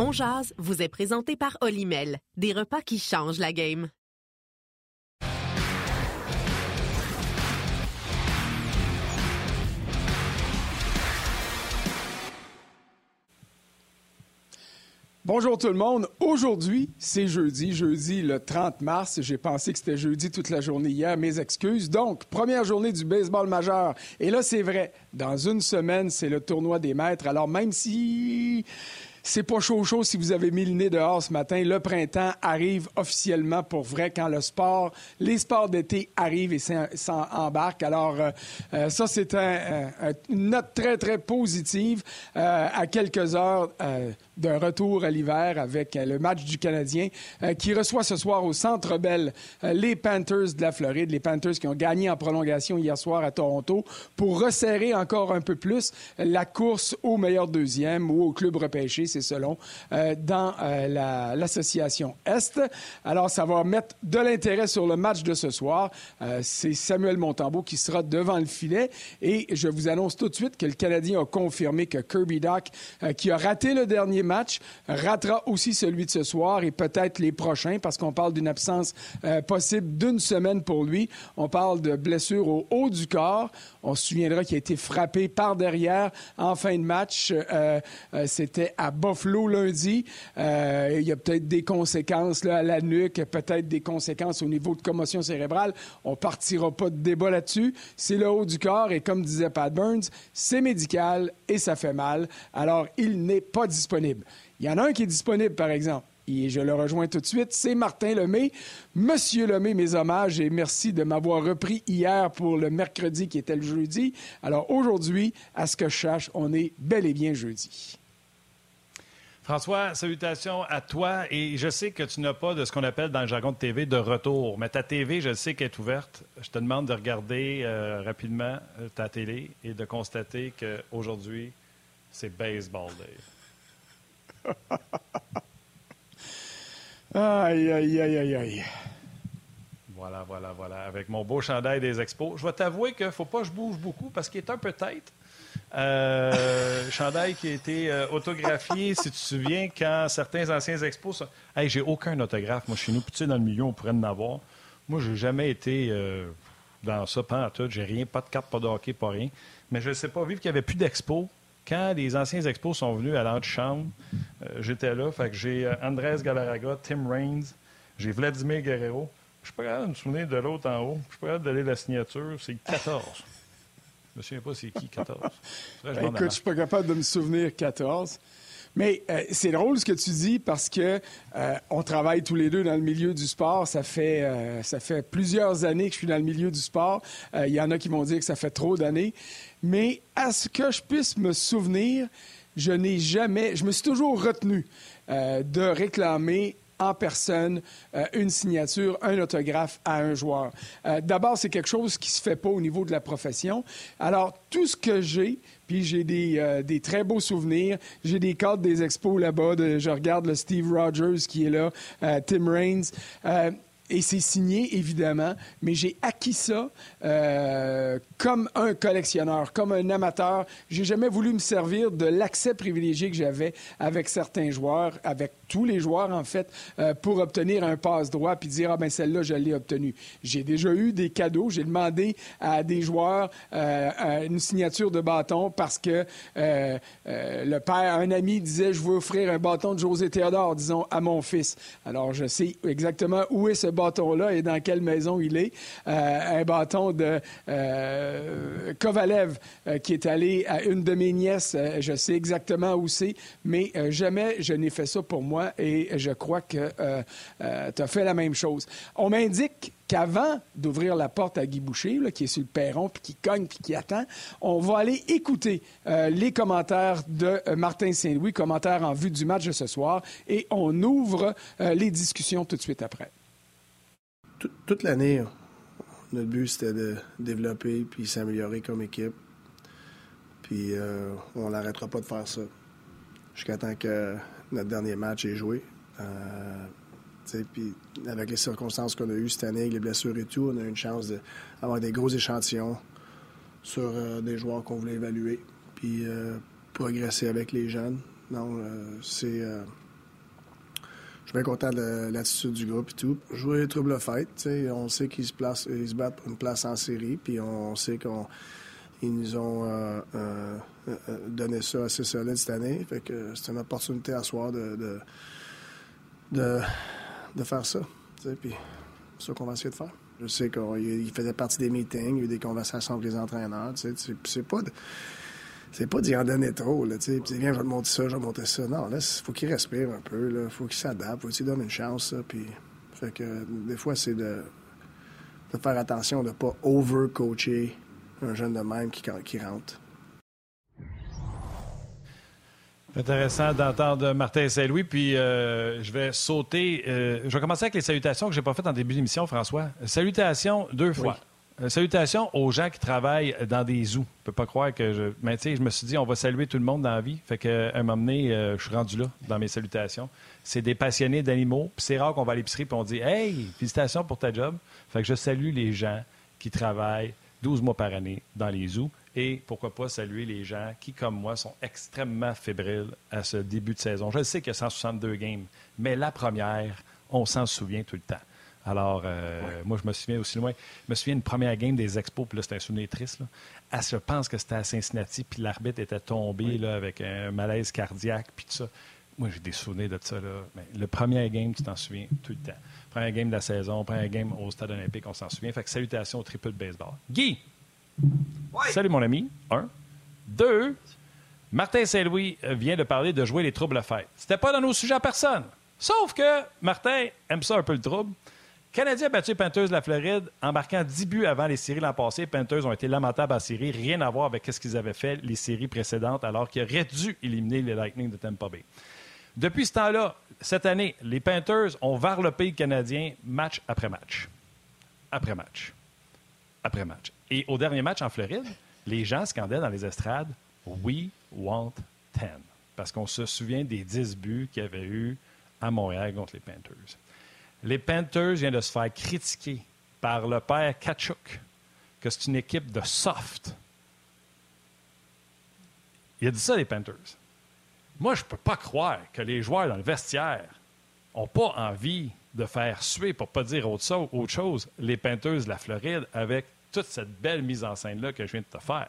On Jazz vous est présenté par Olimel, des repas qui changent la game. Bonjour tout le monde. Aujourd'hui, c'est jeudi, jeudi le 30 mars. J'ai pensé que c'était jeudi toute la journée hier, mes excuses. Donc, première journée du baseball majeur. Et là, c'est vrai, dans une semaine, c'est le tournoi des maîtres. Alors, même si c'est pas chaud chaud si vous avez mis le nez dehors ce matin. Le printemps arrive officiellement pour vrai quand le sport, les sports d'été arrivent et s'embarquent. Alors, euh, euh, ça, c'est une note très, très positive euh, à quelques heures d'un retour à l'hiver avec euh, le match du Canadien euh, qui reçoit ce soir au Centre Bell euh, les Panthers de la Floride, les Panthers qui ont gagné en prolongation hier soir à Toronto pour resserrer encore un peu plus la course au meilleur deuxième ou au club repêché, c'est selon, dans l'association Est. Alors, ça va mettre de l'intérêt sur le match de ce soir. c'est Samuel Montembeau qui sera devant le filet et je vous annonce tout de suite que le Canadien a confirmé que Kirby Doc, qui a raté le dernier match, ratera aussi celui de ce soir et peut-être les prochains parce qu'on parle d'une absence euh, possible d'une semaine pour lui. On parle de blessure au haut du corps. On se souviendra qu'il a été frappé par derrière en fin de match. Euh, euh, c'était à Buffalo lundi. il y a peut-être des conséquences à la nuque, peut-être des conséquences au niveau de commotion cérébrale. On partira pas de débat là-dessus. C'est le haut du corps et comme disait Pat Burns, c'est médical et ça fait mal. Alors, il n'est pas disponible. Il y en a un qui est disponible, par exemple. Et je le rejoins tout de suite, c'est Martin Lemay. Monsieur Lemay, mes hommages et merci de m'avoir repris hier pour le mercredi qui était le jeudi. Alors aujourd'hui, à ce que je cherche, on est bel et bien jeudi. François, salutations à toi. Et je sais que tu n'as pas de ce qu'on appelle dans le jargon de TV de retour, mais ta TV, je sais qu'elle est ouverte. Je te demande de regarder euh, rapidement ta télé et de constater qu'aujourd'hui, c'est baseball day. aïe, aïe, aïe, aïe, aïe. Voilà, voilà, voilà. Avec mon beau chandail des expos. Je vais t'avouer qu'il ne faut pas que je bouge beaucoup parce qu'il est un peu tête. Euh, chandail qui a été euh, autographié, si tu te souviens, quand certains anciens expos. Hey, j'ai aucun autographe, moi, chez nous. Puis, tu sais, dans le milieu, on pourrait en avoir. Moi, j'ai jamais été euh, dans ça, pas en tout. J'ai rien, pas de carte, pas de hockey, pas rien. Mais je ne sais pas, vivre qu'il n'y avait plus d'expos, quand les anciens expos sont venus à l'antichambre, euh, j'étais là. Fait que j'ai euh, Andrés Galarraga, Tim Raines, j'ai Vladimir Guerrero. Je suis pas capable de me souvenir de l'autre en haut. Je suis pas capable d'aller la signature. C'est 14. Je me souviens pas c'est qui, 14. Écoute, je suis pas capable de me souvenir 14. Mais euh, c'est drôle ce que tu dis parce que euh, on travaille tous les deux dans le milieu du sport. Ça fait, euh, ça fait plusieurs années que je suis dans le milieu du sport. Il y en a qui m'ont dit que ça fait trop d'années. Mais à ce que je puisse me souvenir, je n'ai jamais, je me suis toujours retenu de réclamer en personne une signature, un autographe à un joueur. D'abord, c'est quelque chose qui se fait pas au niveau de la profession. Alors, tout ce que j'ai, puis j'ai des, euh, des, très beaux souvenirs. J'ai des cartes des expos là-bas. je regarde le Steve Rogers qui est là, euh, Tim Raines. Euh, et c'est signé, évidemment, mais j'ai acquis ça euh, comme un collectionneur, comme un amateur. J'ai jamais voulu me servir de l'accès privilégié que j'avais avec certains joueurs, avec tous les joueurs, en fait, euh, pour obtenir un passe-droit puis dire, ah ben celle-là, je l'ai obtenue. J'ai déjà eu des cadeaux. J'ai demandé à des joueurs euh, une signature de bâton parce que le père, un ami disait, je veux offrir un bâton de José Théodore, disons, à mon fils. Alors, je sais exactement où est ce bâton-là et dans quelle maison il est. Euh, un bâton de euh, Kovalev euh, qui est allé à une de mes nièces. je sais exactement où c'est, mais jamais je n'ai fait ça pour moi et je crois que tu as fait la même chose. On m'indique qu'avant d'ouvrir la porte à Guy Boucher, qui est sur le perron, puis qui cogne, puis qui attend, on va aller écouter les commentaires de Martin Saint-Louis, commentaires en vue du match de ce soir, et on ouvre les discussions tout de suite après toute l'année, notre but, c'était de développer puis s'améliorer comme équipe. Puis euh, on n'arrêtera pas de faire ça jusqu'à temps que notre dernier match est joué. Euh, puis avec les circonstances qu'on a eues cette année, les blessures et tout, on a eu une chance d'avoir des gros échantillons sur euh, des joueurs qu'on voulait évaluer, puis progresser avec les jeunes. Donc, c'est suis bien content de l'attitude du groupe et tout. Jouer trouble fête, on sait qu'ils se, placent, ils se battent pour une place en série, puis on sait qu'ils nous ont euh, euh, euh, donné ça assez solide cette année. Fait que c'est une opportunité à soir de, de, de, faire ça. Puis c'est ça qu'on va essayer de faire. Je sais qu'il faisait partie des meetings, il y a eu des conversations avec les entraîneurs. C'est pas c'est pas d'y en donner trop, là, tu sais. viens, je vais te montrer ça, je vais te montrer ça. Non, là, faut qu'il respire un peu, là. Faut qu'il s'adapte, faut qu'il donne une chance, Puis, fait que, des fois, c'est de, de faire attention de pas over-coacher un jeune de même qui, qui rentre. Intéressant d'entendre Martin Saint-Louis. Puis euh, je vais sauter. Euh, je vais commencer avec les salutations que je n'ai pas faites en début d'émission, François. Salutations deux fois. Euh, salutations aux gens qui travaillent dans des zoos. Je peux pas croire que je. Mais tu je me suis dit, on va saluer tout le monde dans la vie. Fait qu'à un moment donné, euh, je suis rendu là dans mes salutations. C'est des passionnés d'animaux. Puis c'est rare qu'on va à l'épicerie et on dit, hey, félicitations pour ta job. Fait que je salue les gens qui travaillent 12 mois par année dans les zoos. Et pourquoi pas saluer les gens qui, comme moi, sont extrêmement fébriles à ce début de saison. Je sais qu'il y a 162 games, mais la première, on s'en souvient tout le temps. Alors, euh, moi, je me souviens aussi loin. Je me souviens d'une première game des Expos, puis là, c'était un souvenir triste. Là. je pense que c'était à Cincinnati, puis l'arbitre était tombé là, avec un malaise cardiaque, puis tout ça. Moi, j'ai des souvenirs de ça. Là. Mais le premier game, tu t'en souviens tout le temps. Premier game de la saison, premier game au Stade olympique, on s'en souvient. Fait que salutations au triple baseball. Guy! Salut, mon ami. Un. Deux. Martin Saint-Louis vient de parler de jouer les troubles fêtes. C'était pas dans nos sujets à personne. Sauf que Martin aime ça un peu le trouble. Canadien a battu les Panthers de la Floride en marquant 10 buts avant les séries l'an passé. Les Panthers ont été lamentables en série. Rien à voir avec ce qu'ils avaient fait les séries précédentes, alors qu'ils auraient dû éliminer les Lightning de Tampa Bay. Depuis ce temps-là, cette année, les Panthers ont varlopé le Canadien match après match. Après match. Après match. Et au dernier match en Floride, les gens scandaient dans les estrades We want 10. Parce qu'on se souvient des 10 buts qu'il y avait eu à Montréal contre les Panthers. Les Panthers viennent de se faire critiquer par le père Kachuk que c'est une équipe de soft. Il a dit ça, les Panthers. Moi, je ne peux pas croire que les joueurs dans le vestiaire n'ont pas envie de faire suer, pour ne pas dire autre chose, les Panthers de la Floride avec toute cette belle mise en scène-là que je viens de te faire.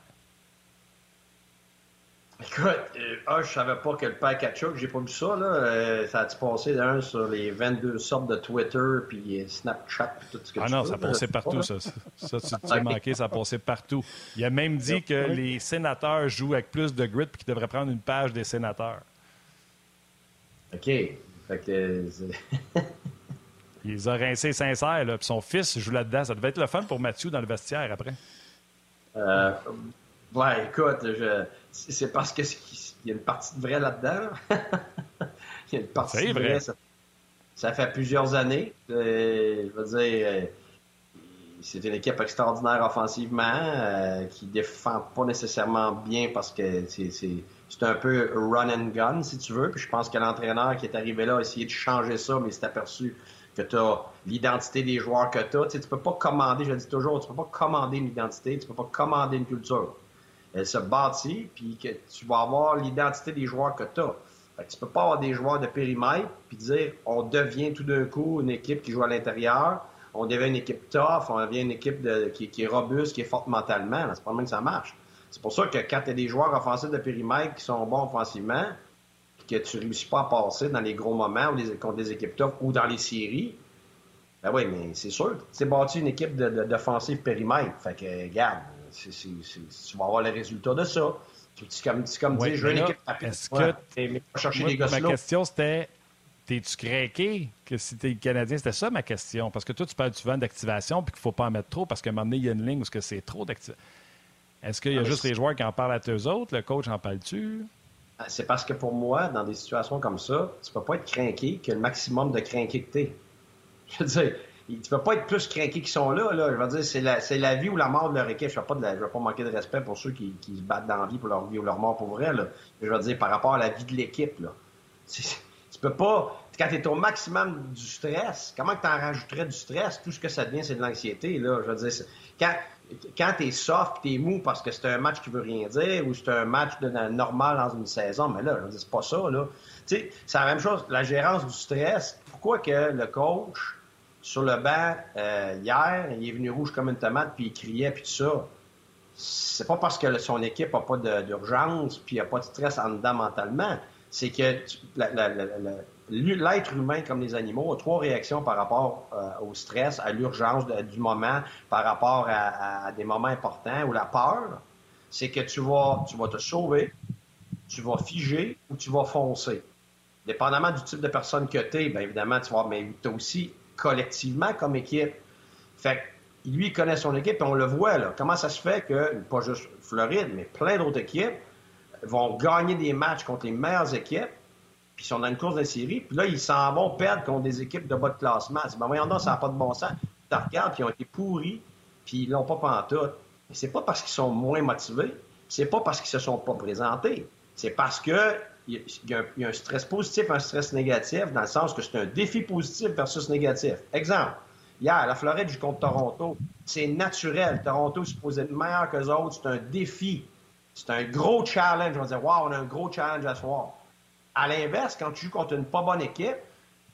Écoute, euh, ah, je savais pas que le père Kachuk, j'ai pas vu ça, là. Euh, ça a-tu passé d'un sur les 22 sortes de Twitter, puis Snapchat, puis tout ce que ah tu non, ça passait partout, ça. Ça, tu t'es manqué, ça passait partout. Il a même dit que les sénateurs jouent avec plus de grit, puis qu'il devrait prendre une page des sénateurs. OK. Fait que. Il les a rincés sincères, là. Puis son fils joue là-dedans. Ça devait être le fun pour Mathieu dans le vestiaire après. Euh, ouais, écoute, je c'est parce qu'il y a une partie de vrai là-dedans. Il y a une partie de vrai. Ça, fait plusieurs années. Euh, je veux dire, euh, c'est une équipe extraordinaire offensivement euh, qui défend pas nécessairement bien parce que c'est un peu run and gun, si tu veux. Puis je pense que l'entraîneur qui est arrivé là a essayé de changer ça, mais s'est aperçu que tu as l'identité des joueurs que tu as. Tu ne peux pas commander, je le dis toujours, tu peux pas commander une identité, tu peux pas commander une culture elle se bâtit, puis que tu vas avoir l'identité des joueurs que tu as. Fait tu peux pas avoir des joueurs de périmètre, puis dire on devient tout d'un coup une équipe qui joue à l'intérieur, on devient une équipe tough, on devient une équipe qui, est robuste, qui est forte mentalement. C'est pas le même que ça marche. C'est pour ça que quand tu as des joueurs offensifs de périmètre qui sont bons offensivement, que tu réussis pas à passer dans les gros moments ou des, contre des équipes tough ou dans les séries, ben oui, mais c'est sûr. C'est bâti une équipe d'offensive de, périmètre. Fait que, regarde, tu vas avoir le résultat de ça. C'est comme, comme dire, je veux une équipe Est-ce que. chercher des Ma question, c'était. T'es-tu craqué que si t'es Canadien? C'était ça ma question. Parce que toi, tu parles souvent d'activation puis qu'il ne faut pas en mettre trop parce qu'à un moment donné, il y a une ligne où c'est trop d'activation. Est-ce qu'il y a ah, juste les joueurs qui en parlent à eux autres? Le coach en parle-tu? Ah, c'est parce que pour moi, dans des situations comme ça, tu peux pas être craqué que le maximum de craqué que t'es. Je veux dire, tu peux pas être plus craqués qu'ils sont là, là. Je veux dire, c'est la, la, vie ou la mort de leur équipe. Je ne veux, pas manquer de respect pour ceux qui, se battent dans la vie pour leur vie ou leur mort pour vrai, là. Je veux dire, par rapport à la vie de l'équipe. Tu peux pas. Quand tu es au maximum du stress, comment tu en rajouterais du stress? Tout ce que ça devient, c'est de l'anxiété, là. Je veux dire, quand, quand tu es soft tu es mou parce que c'est un match qui veut rien dire ou c'est un match de, normal dans une saison, mais là, je veux dire, c'est pas ça, c'est la même chose. La gérance du stress, pourquoi que le coach, sur le banc, euh, hier, il est venu rouge comme une tomate, puis il criait, puis tout ça. C'est pas parce que son équipe n'a pas d'urgence, puis il a pas de stress en dedans mentalement. C'est que l'être humain, comme les animaux, a trois réactions par rapport euh, au stress, à l'urgence du moment, par rapport à, des moments importants, ou la peur. C'est que tu vas, tu vas te sauver, tu vas figer ou tu vas foncer. Dépendamment du type de personne que tu es, bien évidemment, tu vas, mais tu aussi collectivement comme équipe. Fait lui, il connaît son équipe et on le voit, là. Comment ça se fait que, pas juste Floride, mais plein d'autres équipes vont gagner des matchs contre les meilleures équipes, puis ils sont dans une course de série, puis là, ils s'en vont perdre contre des équipes de bas de classement. C'est ben voyons ça n'a pas de bon sens. Tu regardes, puis ils ont été pourris, puis ils l'ont pas pantoute. Mais c'est pas parce qu'ils sont moins motivés, c'est pas parce qu'ils se sont pas présentés. C'est parce que il y, a un, stress positif, un stress négatif, dans le sens que c'est un défi positif versus négatif. Exemple, hier, la Floride joue contre Toronto. C'est naturel. Toronto supposé être meilleur que les autres. C'est un défi. C'est un gros challenge. On va dire, wow, on a un gros challenge à soir. À l'inverse, quand tu joues contre une pas bonne équipe,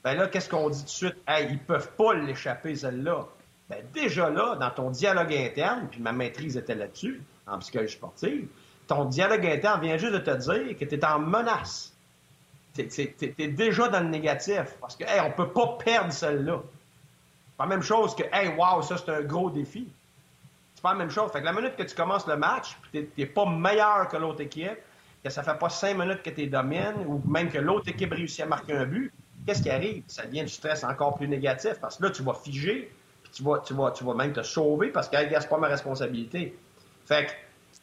ben là, qu'est-ce qu'on dit tout de suite? Hey, ils peuvent pas l'échapper, celle-là. Ben, déjà là, dans ton dialogue interne, puis ma maîtrise était là-dessus, en psychologie sportive, ton dialogue interne vient juste de te dire que tu en menace. Tu es, déjà dans le négatif. Parce que, hey, on peut pas perdre celle-là. C'est pas la même chose que, hey, wow, ça, c'est un gros défi. C'est pas la même chose. Fait que la minute que tu commences le match, tu n'es pas meilleur que l'autre équipe, que ça fait pas cinq minutes que tu domines, ou même que l'autre équipe réussit à marquer un but, qu'est-ce qui arrive? Ça devient du stress encore plus négatif parce que là, tu vas figer, puis tu vas même te sauver parce que, hey, c'est pas ma responsabilité. Fait que,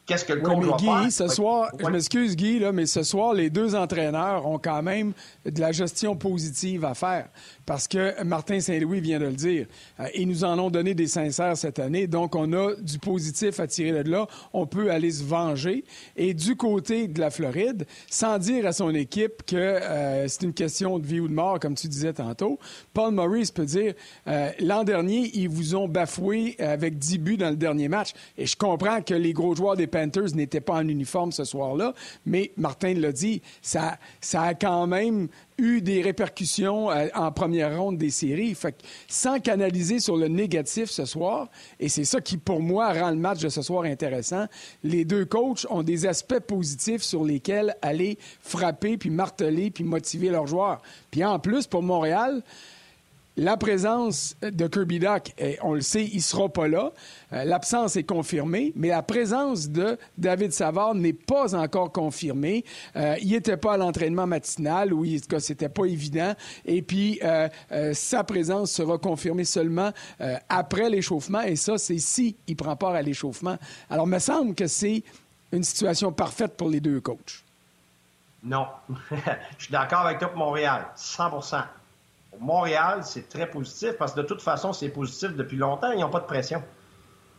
Qu'est-ce que le coach Guy, Ce soir, je m'excuse Guy, là, mais ce soir, les deux entraîneurs ont quand même de la gestion positive à faire. Parce que Martin Saint-Louis vient de le dire. Euh, ils nous en ont donné des sincères cette année. Donc, on a du positif à tirer de là. On peut aller se venger. Et du côté de la Floride, sans dire à son équipe que euh, c'est une question de vie ou de mort, comme tu disais tantôt, Paul Maurice peut dire euh, l'an dernier, ils vous ont bafoué avec 10 buts dans le dernier match. Et je comprends que les gros joueurs des Panthers n'étaient pas en uniforme ce soir-là, mais Martin l'a dit, ça, ça a quand même eu des répercussions euh, en première ronde des séries. Fait sans canaliser sur le négatif ce soir, et c'est ça qui, pour moi, rend le match de ce soir intéressant, les deux coachs ont des aspects positifs sur lesquels aller frapper, puis marteler, puis motiver leurs joueurs. Puis en plus, pour Montréal, la présence de Kirby Duck, on le sait, il ne sera pas là. Euh, l'absence est confirmée, mais la présence de David Savard n'est pas encore confirmée. Euh, il n'était pas à l'entraînement matinal, ou c'était pas évident. Et puis, euh, sa présence sera confirmée seulement après l'échauffement, et ça, c'est si il prend part à l'échauffement. Alors, il me semble que c'est une situation parfaite pour les deux coachs. Non. Je suis d'accord avec toi pour Montréal, 100 Montréal, c'est très positif parce que de toute façon, c'est positif depuis longtemps. Ils n'ont pas de pression.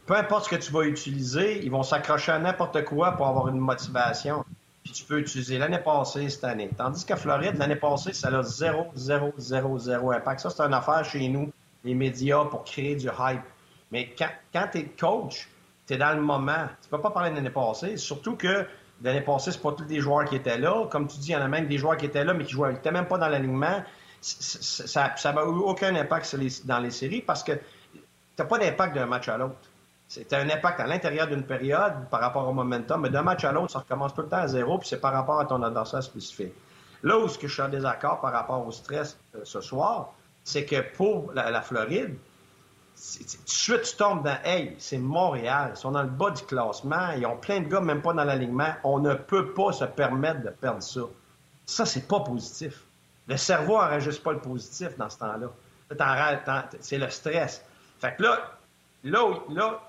Peu importe ce que tu vas utiliser, ils vont s'accrocher à n'importe quoi pour avoir une motivation. Puis tu peux utiliser l'année passée, cette année. Tandis qu'à Floride, l'année passée, ça a 0, 0, 0, 0 impact. Ça, c'est une affaire chez nous, les médias, pour créer du hype. Mais quand, quand tu es coach, tu es dans le moment. Tu peux pas parler de l'année passée. Surtout que l'année passée, c'est pas tous les joueurs qui étaient là. Comme tu dis, il y en a même des joueurs qui étaient là, mais qui n'étaient même pas dans l'alignement ça n'a eu aucun impact dans les séries parce que tu n'as pas d'impact d'un match à l'autre. C'est un impact à l'intérieur d'une période par rapport au momentum, mais d'un match à l'autre, ça recommence tout le temps à zéro, puis c'est par rapport à ton adversaire spécifique. Là où ce que je suis en désaccord par rapport au stress euh, ce soir, c'est que pour la, Floride, tout de suite, tu tombes dans Hey, c'est Montréal, ils sont dans le bas du classement, ils ont plein de gars même pas dans l'alignement. On ne peut pas se permettre de perdre ça. Ça, c'est pas positif. Le cerveau n'enregistre pas le positif dans ce temps-là. C'est le stress. Fait que là, là, là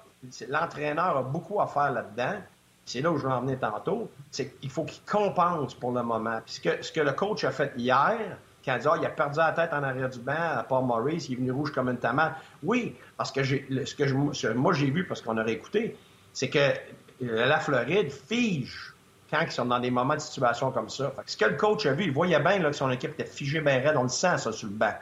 l'entraîneur a beaucoup à faire là-dedans. C'est là où je vais en venir tantôt. C'est qu'il faut qu'il compense pour le moment. Puis ce que, le coach a fait hier, quand il a dit ah, il a perdu la tête en arrière du banc à Paul Maurice, il est venu rouge comme une tomate. Oui, parce que ce que moi j'ai vu, parce qu'on aurait écouté, c'est que la Floride fige quand ils sont dans des moments de situation comme ça. ce que le coach a vu, il voyait bien là, que son équipe était figée bien raide, on le sent ça sur le banc.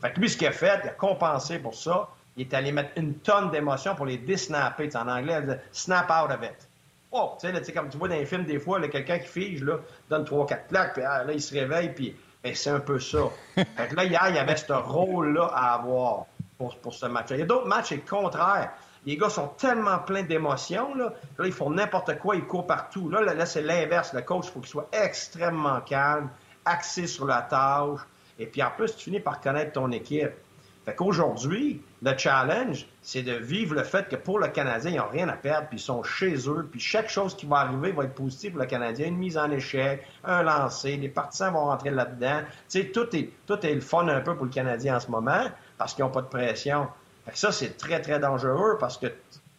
Fait que lui, ce qu'il a fait, il a compensé pour ça. Il est allé mettre une tonne d'émotions pour les disnapper. En anglais, dit snap out of it. Oh, tu sais, comme tu vois dans les films, des fois, quelqu'un qui fige, là, donne trois, quatre plaques, puis ah, là, il se réveille, puis Ben, c'est un peu ça. fait que là, hier, il y avait ce rôle-là à avoir pour, pour ce match-là. Il y a d'autres matchs, c'est le contraire. Les gars sont tellement pleins d'émotions. Là. ils font n'importe quoi, ils courent partout. Là, là, c'est l'inverse. Le coach, il faut qu'il soit extrêmement calme, axé sur la tâche. Et puis en plus, tu finis par connaître ton équipe. Fait qu'aujourd'hui, le challenge, c'est de vivre le fait que pour le Canadien, ils n'ont rien à perdre, puis ils sont chez eux, puis chaque chose qui va arriver va être positive pour le Canadien. Une mise en échec, un lancer, les partisans vont rentrer là-dedans. Tu sais, tout est, tout est le fun un peu pour le Canadien en ce moment, parce qu'ils n'ont pas de pression. Ça, c'est très, très dangereux, parce que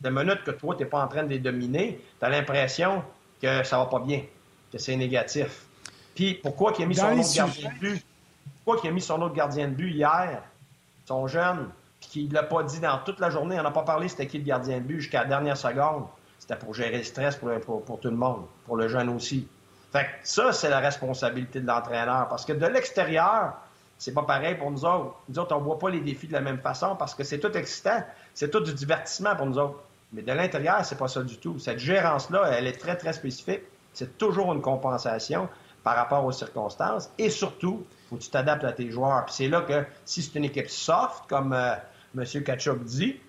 de minute que toi, tu n'es pas en train de les dominer, tu as l'impression que ça va pas bien, que c'est négatif. Puis pourquoi il a mis son autre gardien de but? Pourquoi a mis son autre gardien de but hier? Son jeune, puis qu'il ne l'a pas dit dans toute la journée, on n'a pas parlé c'était qui le gardien de but jusqu'à la dernière seconde. C'était pour gérer le stress pour, pour, tout le monde, pour le jeune aussi. Fait que ça, c'est la responsabilité de l'entraîneur. Parce que de l'extérieur, c'est pas pareil pour nous autres. Nous autres, on voit pas les défis de la même façon parce que c'est tout excitant. C'est tout du divertissement pour nous autres. Mais de l'intérieur, c'est pas ça du tout. Cette gérance-là, elle est très, très spécifique. C'est toujours une compensation par rapport aux circonstances. Et surtout, faut que tu t'adaptes à tes joueurs. Puis c'est là que si c'est une équipe soft, comme euh, M. Kachuk dit,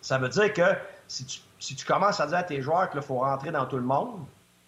ça veut dire que si tu, commences à dire à tes joueurs qu'il faut rentrer dans tout le monde,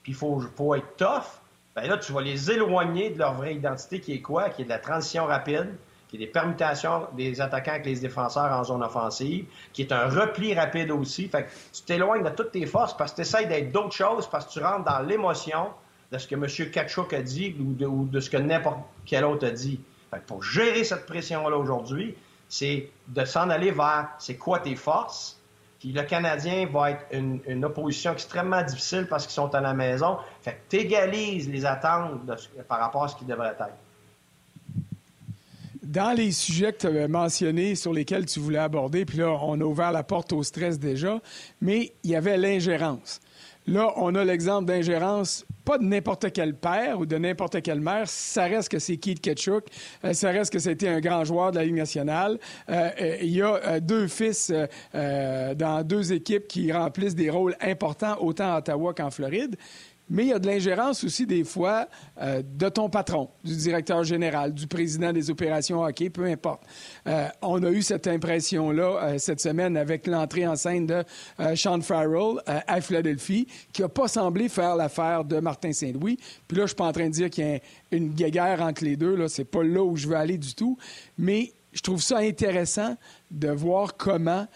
puis il faut, être tough, ben là, tu vas les éloigner de leur vraie identité qui est quoi? Qui est de la transition rapide, qui est des permutations des attaquants avec les défenseurs en zone offensive, qui est un repli rapide aussi. Fait que tu t'éloignes de toutes tes forces parce que tu essaies d'être d'autres choses, parce que tu rentres dans l'émotion, de ce que M. Kachuk a dit ou de, ce que n'importe quel autre a dit. pour gérer cette pression-là aujourd'hui, c'est de s'en aller vers c'est quoi tes forces. Le Canadien va être une, opposition extrêmement difficile parce qu'ils sont à la maison. Fait que les attentes par rapport à ce qui devrait être. Dans les sujets que tu avais mentionnés sur lesquels tu voulais aborder, puis là, on a ouvert la porte au stress déjà, mais il y avait l'ingérence. Là, on a l'exemple d'ingérence, pas de n'importe quel père ou de n'importe quelle mère. Ça reste que c'est Keith Ketchuk. Euh, ça reste que c'était un grand joueur de la Ligue nationale. Euh, euh, il y a deux fils dans deux équipes qui remplissent des rôles importants autant à Ottawa qu'en Floride. Mais il y a de l'ingérence aussi des fois euh, de ton patron, du directeur général, du président des opérations hockey, peu importe. Euh, on a eu cette impression-là euh, cette semaine avec l'entrée en scène de Sean Farrell à Philadelphie, qui n'a pas semblé faire l'affaire de Martin Saint-Louis. Puis là, je suis pas en train de dire qu'il y a une guéguerre entre les deux. Là, c'est pas là où je veux aller du tout. Mais je trouve ça intéressant de voir comment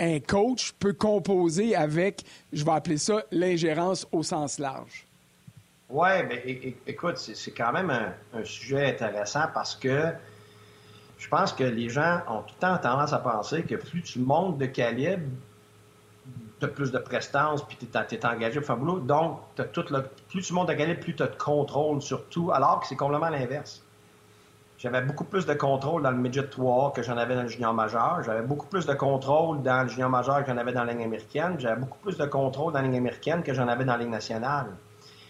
un coach peut composer avec, je vais appeler ça, l'ingérence au sens large? Oui, mais écoute, c'est quand même un, sujet intéressant parce que je pense que les gens ont tout le temps tendance à penser que plus tu montes de calibre, tu as plus de prestance, puis tu es, engagé pour faire boulot. Donc, as tout plus tu montes de calibre, plus tu as de contrôle sur tout, alors que c'est complètement l'inverse. J'avais beaucoup plus de contrôle dans le midget 3 que j'en avais dans le junior majeur. J'avais beaucoup plus de contrôle dans le junior majeur que j'en avais dans la ligne américaine. J'avais beaucoup plus de contrôle dans la ligne américaine que j'en avais dans la ligne nationale.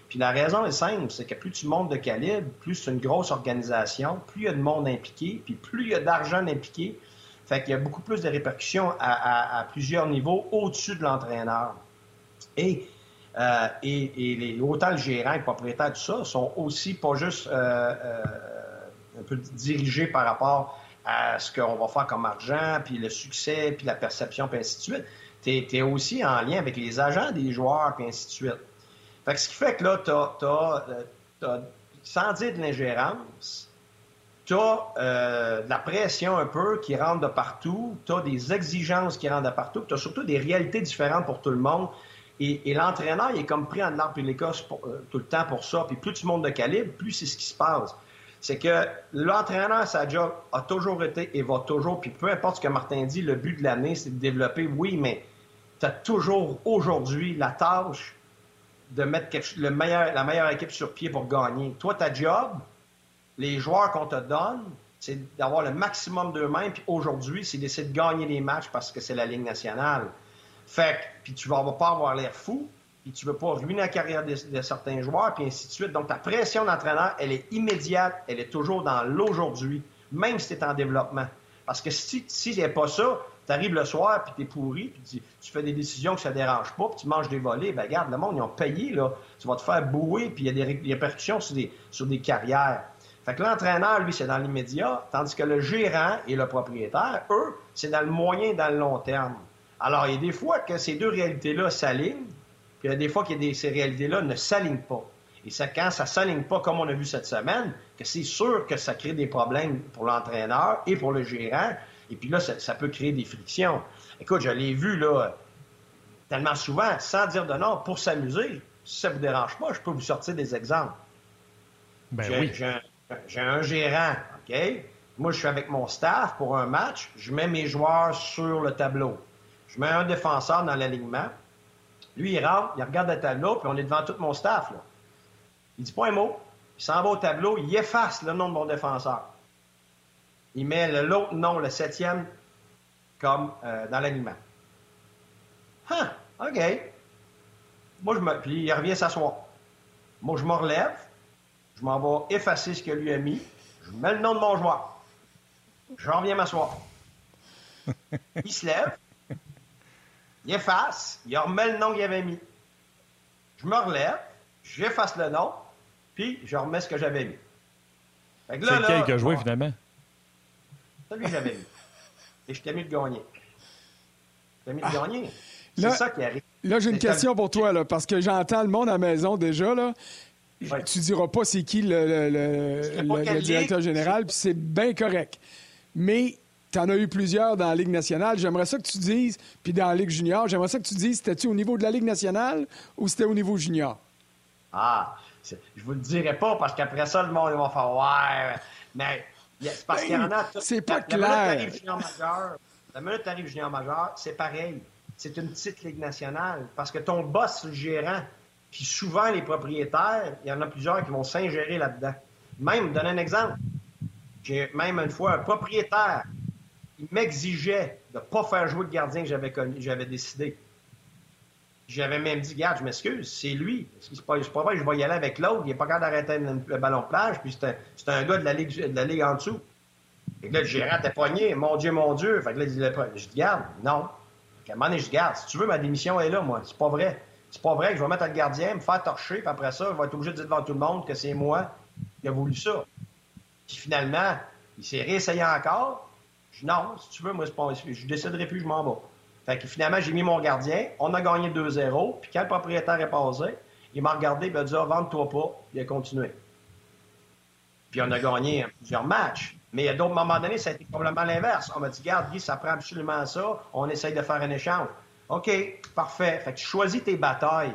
Puis la raison est simple, c'est que plus tu montes de calibre, plus c'est une grosse organisation, plus il y a de monde impliqué, puis plus il y a d'argent impliqué. Fait qu'il y a beaucoup plus de répercussions à, plusieurs niveaux au-dessus de l'entraîneur. Et, euh, et, les, autant le gérant et le propriétaire, tout ça, sont aussi pas juste euh, euh, un peu dirigé par rapport à ce qu'on va faire comme argent, puis le succès, puis la perception, puis ainsi de suite. Tu es, aussi en lien avec les agents des joueurs, puis ainsi de suite. Fait que ce qui fait que là, tu as, euh, sans dire de l'ingérence, tu as euh, de la pression un peu qui rentre de partout, tu as des exigences qui rentrent de partout, tu as surtout des réalités différentes pour tout le monde. Et, l'entraîneur, il est comme pris en arbre et l'écosse euh, tout le temps pour ça. Puis plus tu montes de calibre, plus c'est ce qui se passe c'est que l'entraîneur, sa job a toujours été et va toujours, puis peu importe ce que Martin dit, le but de l'année, c'est de développer, oui, mais tu as toujours aujourd'hui la tâche de mettre le meilleur, la meilleure équipe sur pied pour gagner. Toi, ta job, les joueurs qu'on te donne, c'est d'avoir le maximum d'eux-mêmes, puis aujourd'hui, c'est d'essayer de gagner les matchs parce que c'est la Ligue nationale. Fait que, puis tu vas pas avoir l'air fou, puis tu veux pas ruiner la carrière de, certains joueurs, puis ainsi de suite. Donc, ta pression d'entraîneur, elle est immédiate, elle est toujours dans l'aujourd'hui, même si tu es en développement. Parce que si, si a pas ça, Tu arrives le soir, puis tu es pourri, puis tu, fais des décisions que ça dérange pas, puis tu manges des volets. Ben, regarde, le monde, ils ont payé, là. Tu vas te faire bouer, puis il y a des répercussions sur des, sur des carrières. Fait que l'entraîneur, lui, c'est dans l'immédiat, tandis que le gérant et le propriétaire, eux, c'est dans le moyen dans le long terme. Alors, il y a des fois que ces deux réalités-là s'alignent, puis il y a des fois que ces réalités-là ne s'alignent pas. Et c'est quand ça ne s'aligne pas, comme on a vu cette semaine, que c'est sûr que ça crée des problèmes pour l'entraîneur et pour le gérant. Et puis là, ça, peut créer des frictions. Écoute, je l'ai vu là tellement souvent, sans dire de non, pour s'amuser. Si ça ne vous dérange pas, je peux vous sortir des exemples. Ben oui. J'ai un gérant, OK? Moi, je suis avec mon staff pour un match. Je mets mes joueurs sur le tableau. Je mets un défenseur dans l'alignement. Lui, il rentre, il regarde le tableau, puis on est devant tout mon staff. Là. Il dit pas un mot. Il s'en va au tableau, il efface le nom de mon défenseur. Il met l'autre nom, le septième, comme euh, dans l'alignement. Huh, OK. Moi, je me. Puis il revient s'asseoir. Moi, je me relève. Je m'en vais effacer ce que lui a mis. Je mets le nom de mon joueur. Je reviens m'asseoir. Il se lève. Il efface. Il remet le nom qu'il avait mis. Je me relève. J'efface le nom puis je remets ce que j'avais mis. C'est lequel qui a joué finalement? Celui que j'avais mis. Et je t'ai mis de gagner. Je t'ai mis de ah. gagner. C'est ça qui arrive. Là, j'ai une question pour toi, là, parce que j'entends le monde à la maison déjà. Là. Tu diras pas c'est qui le, le directeur général, puis c'est bien correct. Mais tu en as eu plusieurs dans la Ligue nationale. J'aimerais ça que tu dises, puis dans la Ligue junior, j'aimerais ça que tu dises, c'était-tu au niveau de la Ligue nationale ou c'était au niveau junior? Ah, je vous le dirai pas parce qu'après ça, le monde va faire Ouais, mais c'est parce qu'il y en a. C'est pas clair. La minute junior majeur, la minute t'arrives junior majeur, c'est pareil. C'est une petite ligue nationale parce que ton boss, le gérant, puis souvent les propriétaires, il y en a plusieurs qui vont s'ingérer là-dedans. Même, donne un exemple. J'ai même une fois un propriétaire, m'exigeait de ne pas faire jouer le gardien que j'avais j'avais décidé. J'avais même dit, garde, je m'excuse, c'est lui. C'est pas, pas vrai je vais y aller avec l'autre. Il n'est pas capable d'arrêter le ballon de plage, puis c'est un, gars de la, ligue, de la ligue en dessous. Et là, le gérant était poigné. Mon Dieu, mon Dieu. Fait que là, je dis, garde, non. À un moment donné, je garde. Si tu veux, ma démission est là, moi. C'est pas vrai. C'est pas vrai que je vais mettre le gardien, me faire torcher, puis après ça, je vais être obligé de dire devant tout le monde que c'est moi qui a voulu ça. Puis finalement, il s'est réessayé encore. Non, si tu veux, moi, pas, je déciderai plus, je m'en vais. Fait que finalement, j'ai mis mon gardien. On a gagné 2-0. Puis quand le propriétaire est passé, il m'a regardé il a dit ah, vende-toi pas. Il a continué. Puis on a gagné plusieurs matchs. Mais à d'autres moments donnés, ça a été complètement l'inverse. On m'a dit Garde, Guy, ça prend absolument ça. On essaye de faire un échange. OK, parfait. Fait que tu choisis tes batailles.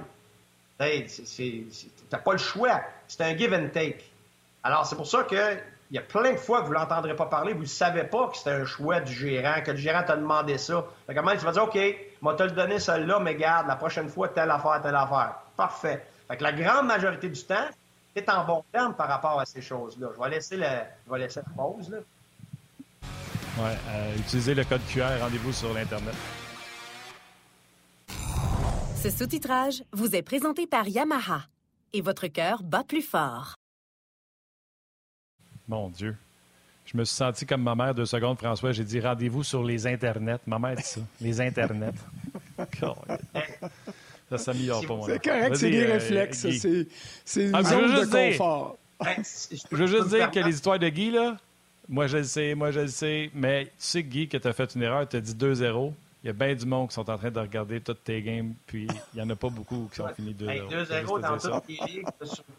Tu n'as pas le choix. C'est un give and take. Alors, c'est pour ça que il y a plein de fois que vous ne l'entendrez pas parler, vous ne savez pas que c'était un choix du gérant, que le gérant t'a demandé ça. Fait que tu vas dire, OK, moi, te le donné celle-là, mais garde, la prochaine fois, telle affaire, telle affaire. Parfait. Fait que la grande majorité du temps, tu es en bon terme par rapport à ces choses-là. Je vais laisser, je vais laisser la pause. Là. Ouais, euh, utilisez le code QR, rendez-vous sur l'Internet. Ce sous-titrage vous est présenté par Yamaha. Et votre cœur bat plus fort. Mon Dieu. Je me suis senti comme ma mère deux secondes, François. J'ai dit rendez-vous sur les internets. Ma mère dit ça. Les internets. ça s'améliore pas, moi. C'est correct, c'est des euh, réflexes. C'est une ah, zone de confort. je veux juste dire que les histoires de Guy, là, moi je le sais, moi je le sais, mais tu sais, Guy, que tu as fait une erreur, tu as dit 2-0. Il y a bien du monde qui sont en train de regarder toutes tes games, puis il n'y en a pas beaucoup qui sont finis 2-0. 2-0 dans toutes les ligues,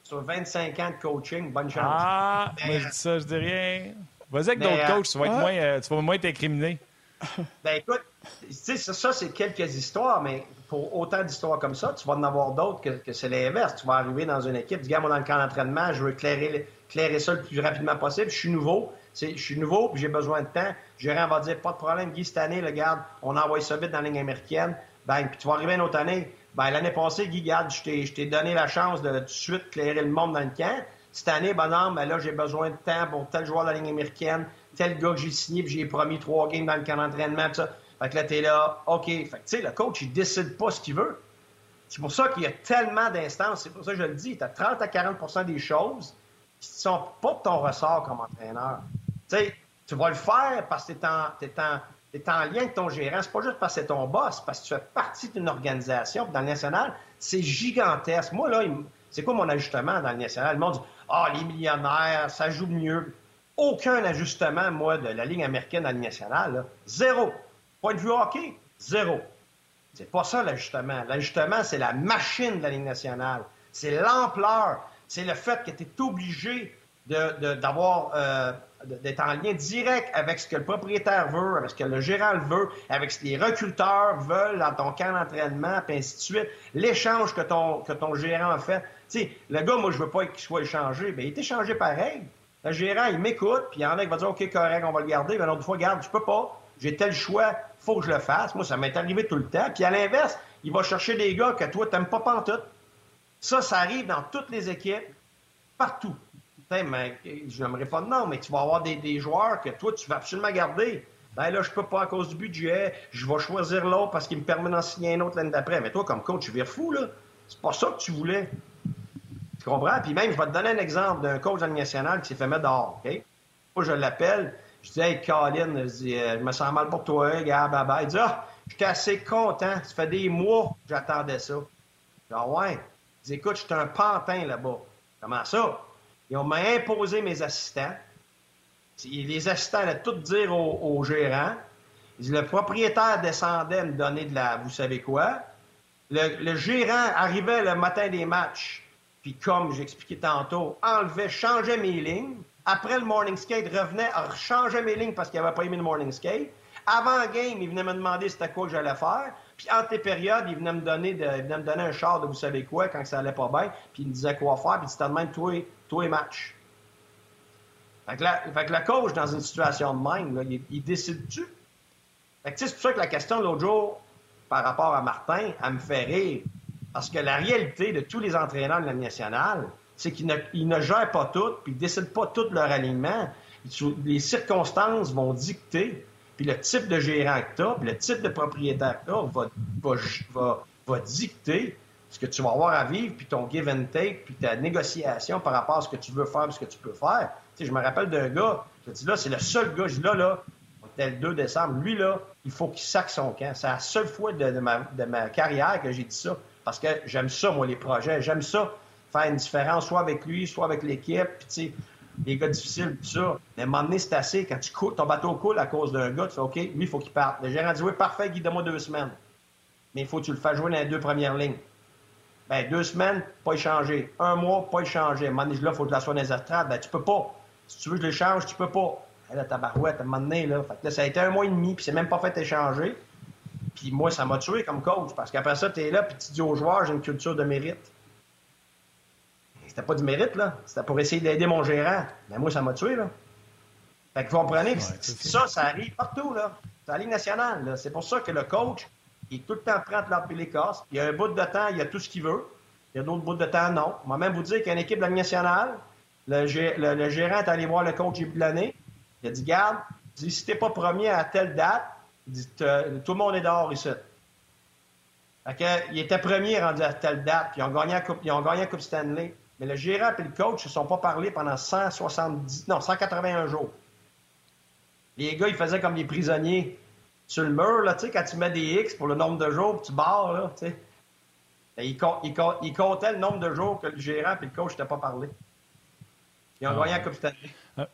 sur, 25 ans de coaching, bonne chance. Ah, moi je dis ça, je dis rien. Vas-y avec d'autres euh, coachs, tu vas, être moins, euh, tu vas moins être incriminé. Ben écoute, ça, ça c'est quelques histoires, mais pour autant d'histoires comme ça, tu vas en avoir d'autres que, que c'est l'inverse. Tu vas arriver dans une équipe, dis, gars, moi, dans le camp d'entraînement, je veux éclairer, éclairer ça le plus rapidement possible. Je suis nouveau, je suis nouveau, puis j'ai besoin de temps. Gérant va dire, pas de problème, Guy, cette année, le garde, on envoie ça vite dans la ligne américaine. Ben, puis tu vas arriver une autre année. Ben, l'année passée, Guy, garde, je t'ai donné la chance de tout de suite éclairer le monde dans le camp. Cette année, bonhomme, ben là, j'ai besoin de temps pour tel joueur de la ligne américaine, tel gars que j'ai signé, puis j'ai promis trois games dans le camp d'entraînement, tout ça. Fait que là, t'es là, OK. Fait que, tu sais, le coach, il décide pas ce qu'il veut. C'est pour ça qu'il y a tellement d'instances. C'est pour ça que je le dis. Tu as 30 à 40% des choses qui ne sont pas de ton ressort comme entraîneur. Tu sais, tu vas le faire parce que tu es, en lien avec ton gérant. C'est pas juste parce que c'est ton boss, parce que tu fais partie d'une organisation. dans le national, c'est gigantesque. Moi, là, c'est quoi mon ajustement dans le national? Le monde dit Ah, les millionnaires, ça joue mieux. Aucun ajustement, moi, de la Ligue américaine dans le national. Zéro. Point de vue hockey, zéro. C'est pas ça l'ajustement. L'ajustement, c'est la machine de la Ligue nationale. C'est l'ampleur. C'est le fait que tu es obligé d'avoir euh, d'être en lien direct avec ce que le propriétaire veut, avec ce que le gérant veut, avec ce que les recruteurs veulent dans ton camp d'entraînement, puis ainsi de suite. L'échange que ton, que ton gérant a fait. Tu sais, le gars, moi, je veux pas qu'il soit échangé. Bien, il est échangé pareil. Le gérant, il m'écoute, puis il y en a qui va dire, OK, correct, on va le garder. Mais l'autre fois, garde, je peux pas. J'ai tel choix, faut que je le fasse. Moi, ça m'est arrivé tout le temps. Puis à l'inverse, il va chercher des gars que toi, t'aimes pas pantoute. Ça, ça arrive dans toutes les équipes, partout mais je n'aimerais pas de nom, mais tu vas avoir des, joueurs que toi, tu vas absolument garder. Ben là, je peux pas à cause du budget, je vais choisir l'autre parce qu'il me permet d'en signer un autre l'année d'après. Mais toi, comme coach, tu vires fou, là. C'est pas ça que tu voulais. Tu comprends? Puis même, je vais te donner un exemple d'un coach national qui s'est fait mettre dehors, OK? Moi, je l'appelle, je dis, hey, Colin, je, euh, je me sens mal pour toi, gars, baba. Il dit, ah, j'étais assez content, ça fait des mois que j'attendais ça. Je dis, ah ouais. Il dit, écoute, j'étais un pantin là-bas. Comment ça? Ils ont imposé mes assistants. Les assistants allaient tout dire au, gérant. Le propriétaire descendait me donner de la vous savez quoi? Le, gérant arrivait le matin des matchs, puis comme j'expliquais tantôt, enlevait, changeait mes lignes. Après le morning skate, revenait, changeait mes lignes parce qu'il n'avait pas aimé le morning skate. Avant game, il venait me demander c'était quoi que j'allais faire. Puis entre les périodes, il venait me donner me donner un char de vous savez quoi quand ça allait pas bien. Puis il me disait quoi faire. Puis c'était de même toi, toi et match. Fait que, la, fait le coach, dans une situation de même, il, décide-tu? Fait que c'est pour ça que la question l'autre jour, par rapport à Martin, elle me fait rire. Parce que la réalité de tous les entraîneurs de la nationale, c'est qu'ils ne, ne, gèrent pas tout, puis ils ne décident pas tout leur alignement. Les circonstances vont dicter puis le type de gérant que tu as, puis le type de propriétaire que tu as va, va, dicter ce que tu vas avoir à vivre, puis ton give and take, puis ta négociation par rapport à ce que tu veux faire, ce que tu peux faire. Tu sais, je me rappelle d'un gars, je dis là, c'est le seul gars, je dis là, là, c'était le 2 décembre, lui, là, il faut qu'il saque son camp. C'est la seule fois de, ma, de ma carrière que j'ai dit ça, parce que j'aime ça, moi, les projets, j'aime ça, faire une différence, soit avec lui, soit avec l'équipe, puis tu sais, les gars difficiles, tout ça. Mais à un moment donné, c'est assez. Quand tu coules, ton bateau coule à cause d'un gars, tu fais OK, lui, il faut qu'il parte. Le gérant dit Oui, parfait, guide-moi deux semaines. Mais il faut que tu le fasses jouer dans les deux premières lignes. Ben, deux semaines, pas échanger. Un mois, pas échanger. À un moment donné, là, il faut que la sois dans les astrades. Ben, tu peux pas. Si tu veux que je l'échange, tu peux pas. Elle là, ta barouette, à un moment donné, là. Fait que là, ça a été un mois et demi, puis c'est même pas fait échanger. Puis moi, ça m'a tué comme coach, parce qu'après ça, tu es là, puis tu dis aux joueurs, j'ai une culture de mérite. C'était pas du mérite, là. C'était pour essayer d'aider mon gérant. Mais moi, ça m'a tué, là. Fait que vous comprenez que ça, ça arrive partout, là. C'est la Ligue nationale. C'est pour ça que le coach, il est tout le temps prêt à te l'appeler les casses. Il y a un bout de temps, il y a tout ce qu'il veut. Il y a d'autres bouts de temps, non. On va même vous dire qu'une équipe de la nationale, le, gérant est allé voir le coach début de l'année. Il a dit, garde, si t'es pas premier à telle date, tout le monde est dehors ici. Il était premier rendu à telle date, puis ils ont gagné la Coupe, ils ont gagné la coupe Stanley. Mais le gérant et le coach ne se sont pas parlé pendant 170, non, 181 jours. Les gars, ils faisaient comme des prisonniers sur le mur, là, tu sais, quand tu mets des X pour le nombre de jours, tu barres, là, tu sais. Ils, comptaient le nombre de jours que le gérant et le coach n'étaient pas parlé. Ils ont ah. gagné la Coupe Stanley. Ah.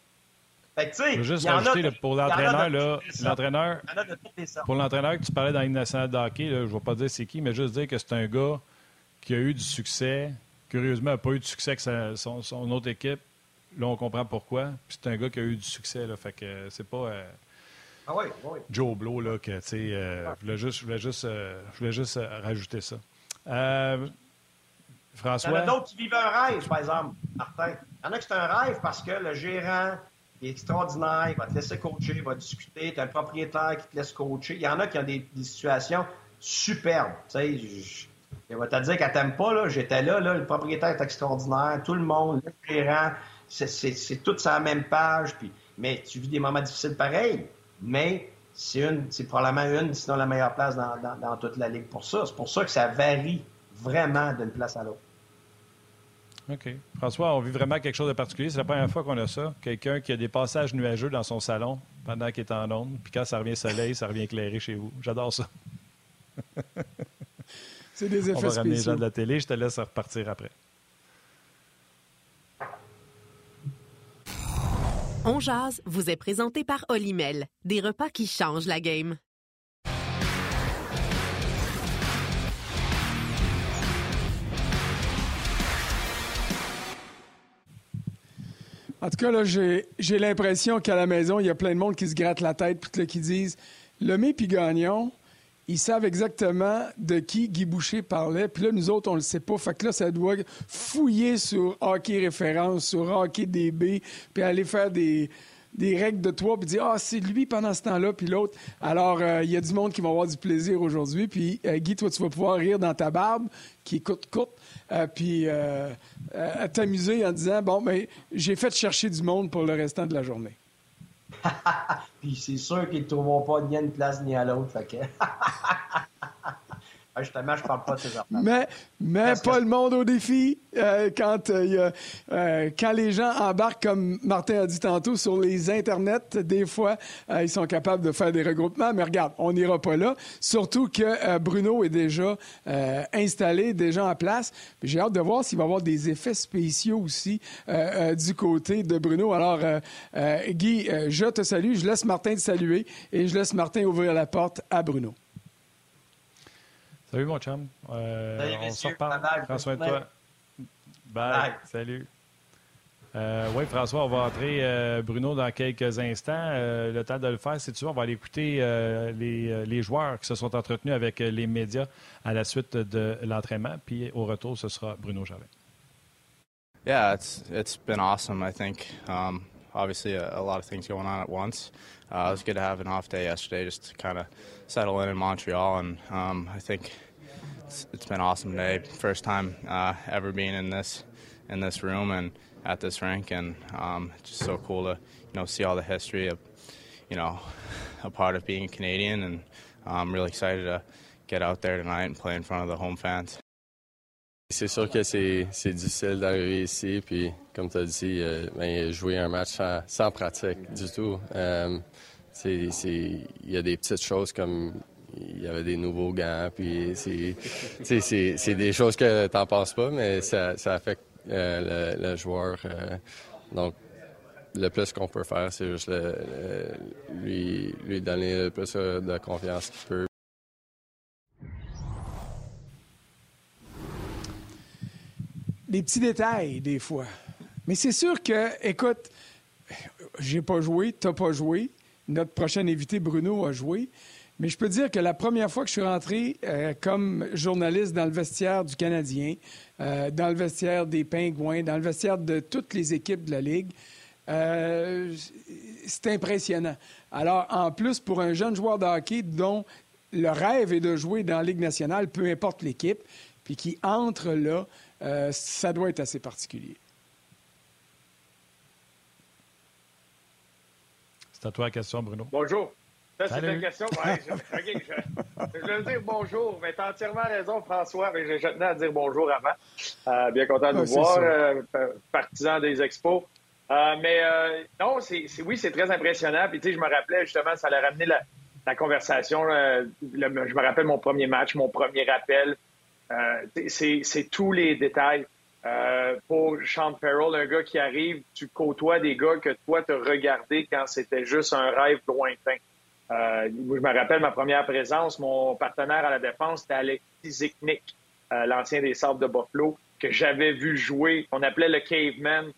Fait que, je veux juste rajouter, pour l'entraîneur, là, l'entraîneur, pour l'entraîneur que tu parlais dans l'Union nationale de hockey, là, je ne vais pas dire c'est qui, mais juste dire que c'est un gars qui a eu du succès, curieusement, n'a pas eu de succès avec son, autre équipe. Là, on comprend pourquoi. Puis c'est un gars qui a eu du succès. Là, fait que c'est pas euh, ah oui, oui. Joe Blow là, que, tu sais, euh, je voulais juste, je voulais juste, euh, je voulais juste rajouter ça. François? Il y en a d'autres qui vivent un rêve, par exemple, Martin. Il y en a qui c'est un rêve parce que le gérant est extraordinaire, il va te laisser coacher, il va discuter, tu as un propriétaire qui te laisse coacher. Il y en a qui ont des, situations superbes. Tu sais, elle va te dire qu'elle t'aime pas, là. J'étais là, là, le propriétaire est extraordinaire, tout le monde, le gérant, c'est tout sur la même page, puis, mais tu vis des moments difficiles pareil, mais c'est une, c'est probablement une, sinon la meilleure place dans, dans, toute la ligue pour ça. C'est pour ça que ça varie vraiment d'une place à l'autre. OK. François, on vit vraiment quelque chose de particulier. C'est la première fois qu'on a ça. Quelqu'un qui a des passages nuageux dans son salon, pendant qu'il est en onde. Puis quand ça revient soleil, ça revient éclairé chez vous. J'adore ça. C'est des effets On va ramener les gens de la télé. Je te laisse repartir après. On jase vous est présenté par Olimel, des repas qui changent la game. En tout cas, là, j'ai l'impression qu'à la maison, il y a plein de monde qui se gratte la tête puis qui disent Lemay puis Gagnon, ils savent exactement de qui Guy Boucher parlait. Puis là, nous autres, on le sait pas. Fait que là, ça doit fouiller sur Hockey Référence, sur Hockey DB, puis aller faire des, des règles de toi, puis dire Ah, c'est lui pendant ce temps-là, puis l'autre. Alors, euh, il y a du monde qui va avoir du plaisir aujourd'hui. Puis, euh, Guy, toi, tu vas pouvoir rire dans ta barbe, qui est courte, courte, euh, puis t'amuser en disant Bon, mais j'ai fait chercher du monde pour le restant de la journée. Puis c'est sûr qu'ils ne trouveront pas ni à une place ni à l'autre. Que... Ah, Justement, je parle pas de ces. Mais, mais que- pas le monde au défi. euh, quand, euh, il y a- euh, quand les gens embarquent, comme Martin a dit tantôt, sur les internets, des fois, euh, ils sont capables de faire des regroupements. Mais regarde, on n'ira pas là. Surtout que Bruno est déjà installé, déjà en place. J'ai hâte de voir s'il va y avoir des effets spéciaux aussi du côté de Bruno. Alors, Guy, je te salue. Je laisse Martin te saluer et je laisse Martin ouvrir la porte à Bruno. Salut, mon chum. Euh, Salut, on se reparle. Prends soin de toi? Bye. Bye. Salut. Euh, oui, François, on va entrer euh, Bruno dans quelques instants. Euh, le temps de le faire, si tu veux, on va aller écouter euh, les, euh, les joueurs qui se sont entretenus avec euh, les médias à la suite de l'entraînement. Puis au retour, ce sera Bruno Gervais. Yeah, it's it's been awesome. I think um, obviously a, a lot of things going on at once. Uh, it was good to have an off day yesterday, just to kind of settle in in Montreal, and um, I think it's, it's been awesome today. First time uh, ever being in this in this room and at this rink, and um, it's just so cool to you know see all the history of you know a part of being a Canadian, and I'm really excited to get out there tonight and play in front of the home fans. C'est sûr que c'est difficile d'arriver ici, puis comme tu as dit, euh, ben, jouer un match sans, sans pratique du tout. Euh, Il y a des petites choses comme il y avait des nouveaux gants, puis c'est des choses que tu n'en penses pas, mais ça, ça affecte euh, le, joueur. euh, donc, le plus qu'on peut faire, c'est juste lui, lui donner le plus euh, de confiance qu'il peut. des petits détails des fois. Mais c'est sûr que, écoute, j'ai pas joué, t'as pas joué, notre prochain invité Bruno a joué, mais je peux dire que la première fois que je suis rentré euh, comme journaliste dans le vestiaire du Canadien, euh, dans le vestiaire des Pingouins, dans le vestiaire de toutes les équipes de la Ligue, euh, c'est impressionnant. Alors, en plus, pour un jeune joueur de hockey dont le rêve est de jouer dans la Ligue nationale, peu importe l'équipe, puis qui entre là, euh, ça doit être assez particulier. C'est à toi la question, Bruno. Bonjour. Ça, c'est une question. Ouais, je, ok, je, je veux dire bonjour, mais tu as entièrement raison, François. Mais je, je tenais à dire bonjour avant. Euh, bien content de vous voir, euh, pa- partisan des expos. Euh, mais non, c'est oui, c'est très impressionnant. Puis tu sais, je me rappelais justement, ça allait ramener la, la conversation. le- je me rappelle mon premier match, mon premier appel. Tu sais, c'est tous les détails. Pour Sean Farrell, un gars qui arrive, tu côtoies des gars que toi, tu regardé quand c'était juste un rêve lointain. Euh, je me rappelle ma première présence, mon partenaire à la défense, c'était Alexis Ziknik, euh, l'ancien des Sables de Buffalo, que j'avais vu jouer. On appelait le caveman.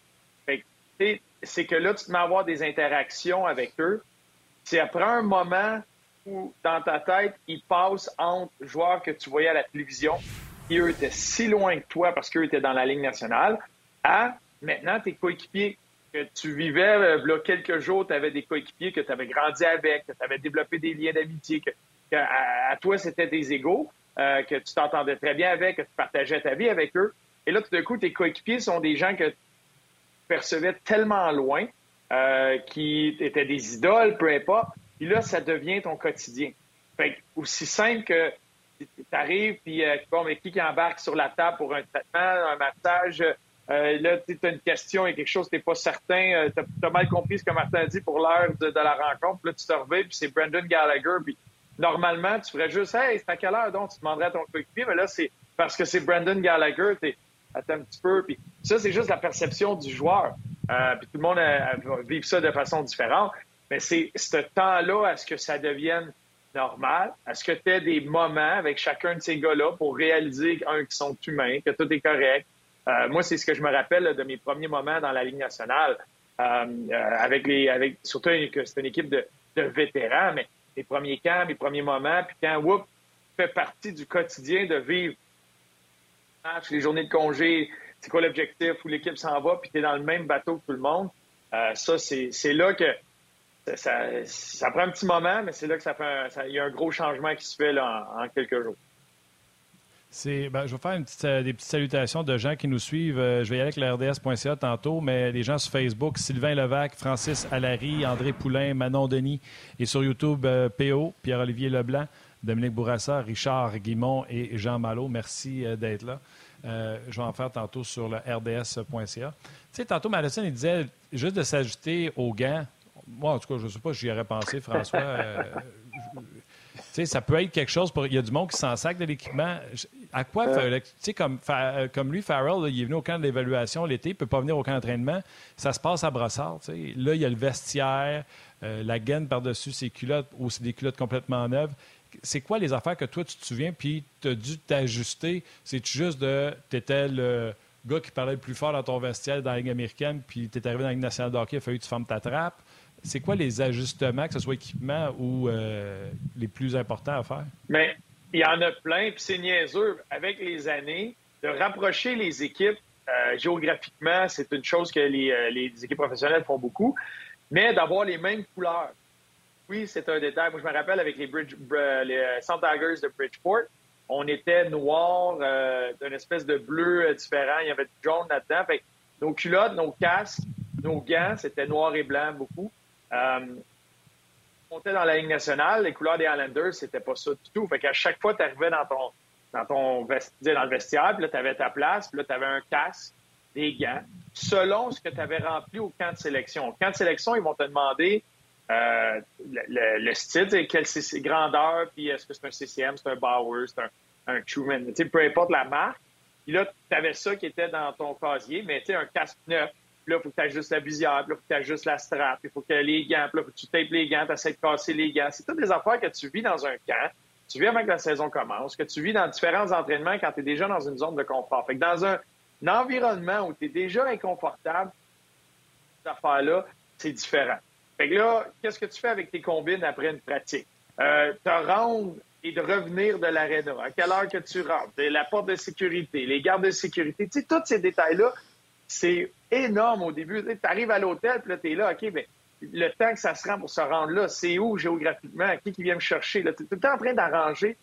C'est que là, tu te mets à avoir des interactions avec eux. C'est après un moment où, dans ta tête, ils passent entre joueurs que tu voyais à la télévision, qui eux étaient si loin que toi parce qu'eux étaient dans la Ligue nationale, à maintenant tes coéquipiers que tu vivais euh, là, quelques jours, tu avais des coéquipiers que tu avais grandi avec, que tu avais développé des liens d'amitié, que, à, toi, c'était des égaux, euh, que tu t'entendais très bien avec, que tu partageais ta vie avec eux. Et là, tout d'un coup, tes coéquipiers sont des gens que tu percevais tellement loin, euh, qui étaient des idoles, peu importe. Puis là, ça devient ton quotidien. Fait que aussi simple que tu arrives, puis bon, mais qui embarque sur la table pour un traitement, un massage, Euh, là, tu as une question et quelque chose, tu n'es pas certain. tu as, mal compris ce que Martin a dit pour l'heure de, la rencontre. Là, tu te reviens, puis c'est Brandon Gallagher. Puis normalement, tu ferais juste, hey, c'est à quelle heure donc? Tu demanderais à ton coéquipier, mais là, c'est parce que c'est Brandon Gallagher. Tu attends un petit peu. Puis ça, c'est juste la perception du joueur. puis tout le monde va vivre ça de façon différente. Mais c'est ce temps-là, est-ce que ça devienne normal? Est-ce que tu as des moments avec chacun de ces gars-là pour réaliser, un, qu'ils sont humains, que tout est correct? Euh, moi, c'est ce que je me rappelle de mes premiers moments dans la Ligue nationale, euh, euh, avec les, avec surtout que c'est une équipe de, vétérans, mais mes premiers camps, mes premiers moments, puis quand, whoop, fait partie du quotidien de vivre les journées de congé, c'est quoi l'objectif, où l'équipe s'en va, puis tu es dans le même bateau que tout le monde. ça, c'est là que ça, prend un petit moment, mais c'est là que ça fait il y a un gros changement qui se fait là, en, quelques jours. Ben, je vais faire euh, des petites salutations de gens qui nous suivent. Euh, je vais y aller avec le RDS.ca tantôt, mais les gens sur Facebook, Sylvain Levac, Francis Allary, André Poulain, Manon Denis, et sur YouTube, euh, PO, Pierre-Olivier Leblanc, Dominique Bourassa, Richard Guimont et Jean Malo. Merci d'être là. je vais en faire tantôt sur le RDS.ca. Tu sais, tantôt, Madison, il disait juste de s'ajouter aux gants moi, en tout cas, je ne sais pas, j'y aurais pensé, François. Ça peut être quelque chose. Il y a du monde qui s'en sac de l'équipement. À quoi euh. Tu sais, comme, euh, comme lui, Farrell, il est venu au camp d'évaluation l'été, il ne peut pas venir au camp d'entraînement. Ça se passe à Brossard. sais. Là, il y a le vestiaire, la gaine par-dessus ses culottes, ou c'est des culottes complètement neuves. C'est quoi les affaires que toi, tu te souviens, puis tu as dû t'ajuster? C'est juste de. Tu étais le gars qui parlait le plus fort dans ton vestiaire dans la Ligue américaine, puis tu es arrivé dans la Ligue nationale de hockey, il a fallu que tu fermes ta trappe? C'est quoi les ajustements, que ce soit équipement ou euh, les plus importants à faire? Mais il y en a plein, puis c'est niaiseux. Avec les années, de rapprocher les équipes euh, géographiquement, c'est une chose que euh, les, équipes professionnelles font beaucoup, mais d'avoir les mêmes couleurs. Oui, c'est un détail. Moi, je me rappelle avec les, Bridge, les Tigers de Bridgeport, on était noir d'une espèce de bleu différent. Il y avait du jaune là-dedans. nos culottes, nos casques, nos gants, c'était noir et blanc beaucoup. Dans la Ligue nationale, les couleurs des Islanders, c'était pas ça du tout. Fait qu'à chaque fois, tu arrivais dans ton, dans ton vestiaire, dans le vestiaire, puis là, tu avais ta place, puis là, tu avais un casque, des gants, selon ce que tu avais rempli au camp de sélection. Au camp de sélection, ils vont te demander euh, le, style, quelle grandeur, puis est-ce que c'est un CCM, c'est un Bauer, c'est un, un Truman, peu importe la marque. Puis là, tu avais ça qui était dans ton casier, mais tu un casque neuf, là, il faut que tu ajustes la visière, puis il faut que tu ajustes la strap, il faut que les gants, puis faut que tu tapes les gants, tu essaies de casser les gants. C'est toutes des affaires que tu vis dans un camp, tu vis avant que la saison commence, que tu vis dans différents entraînements quand tu es déjà dans une zone de confort. Fait que dans un, environnement où tu es déjà inconfortable, ces affaires-là, c'est différent. Fait que là, qu'est-ce que tu fais avec tes combines après une pratique? Euh, te rendre et de revenir de l'aréna, à quelle heure que tu rentres, la porte de sécurité, les gardes de sécurité, tous ces détails-là, c'est énorme au début. Tu arrives à l'hôtel, puis là, tu es là, OK, mais le temps que ça se rend pour se rendre là, c'est où géographiquement? Qui qui vient me chercher? Tu es en train d'arranger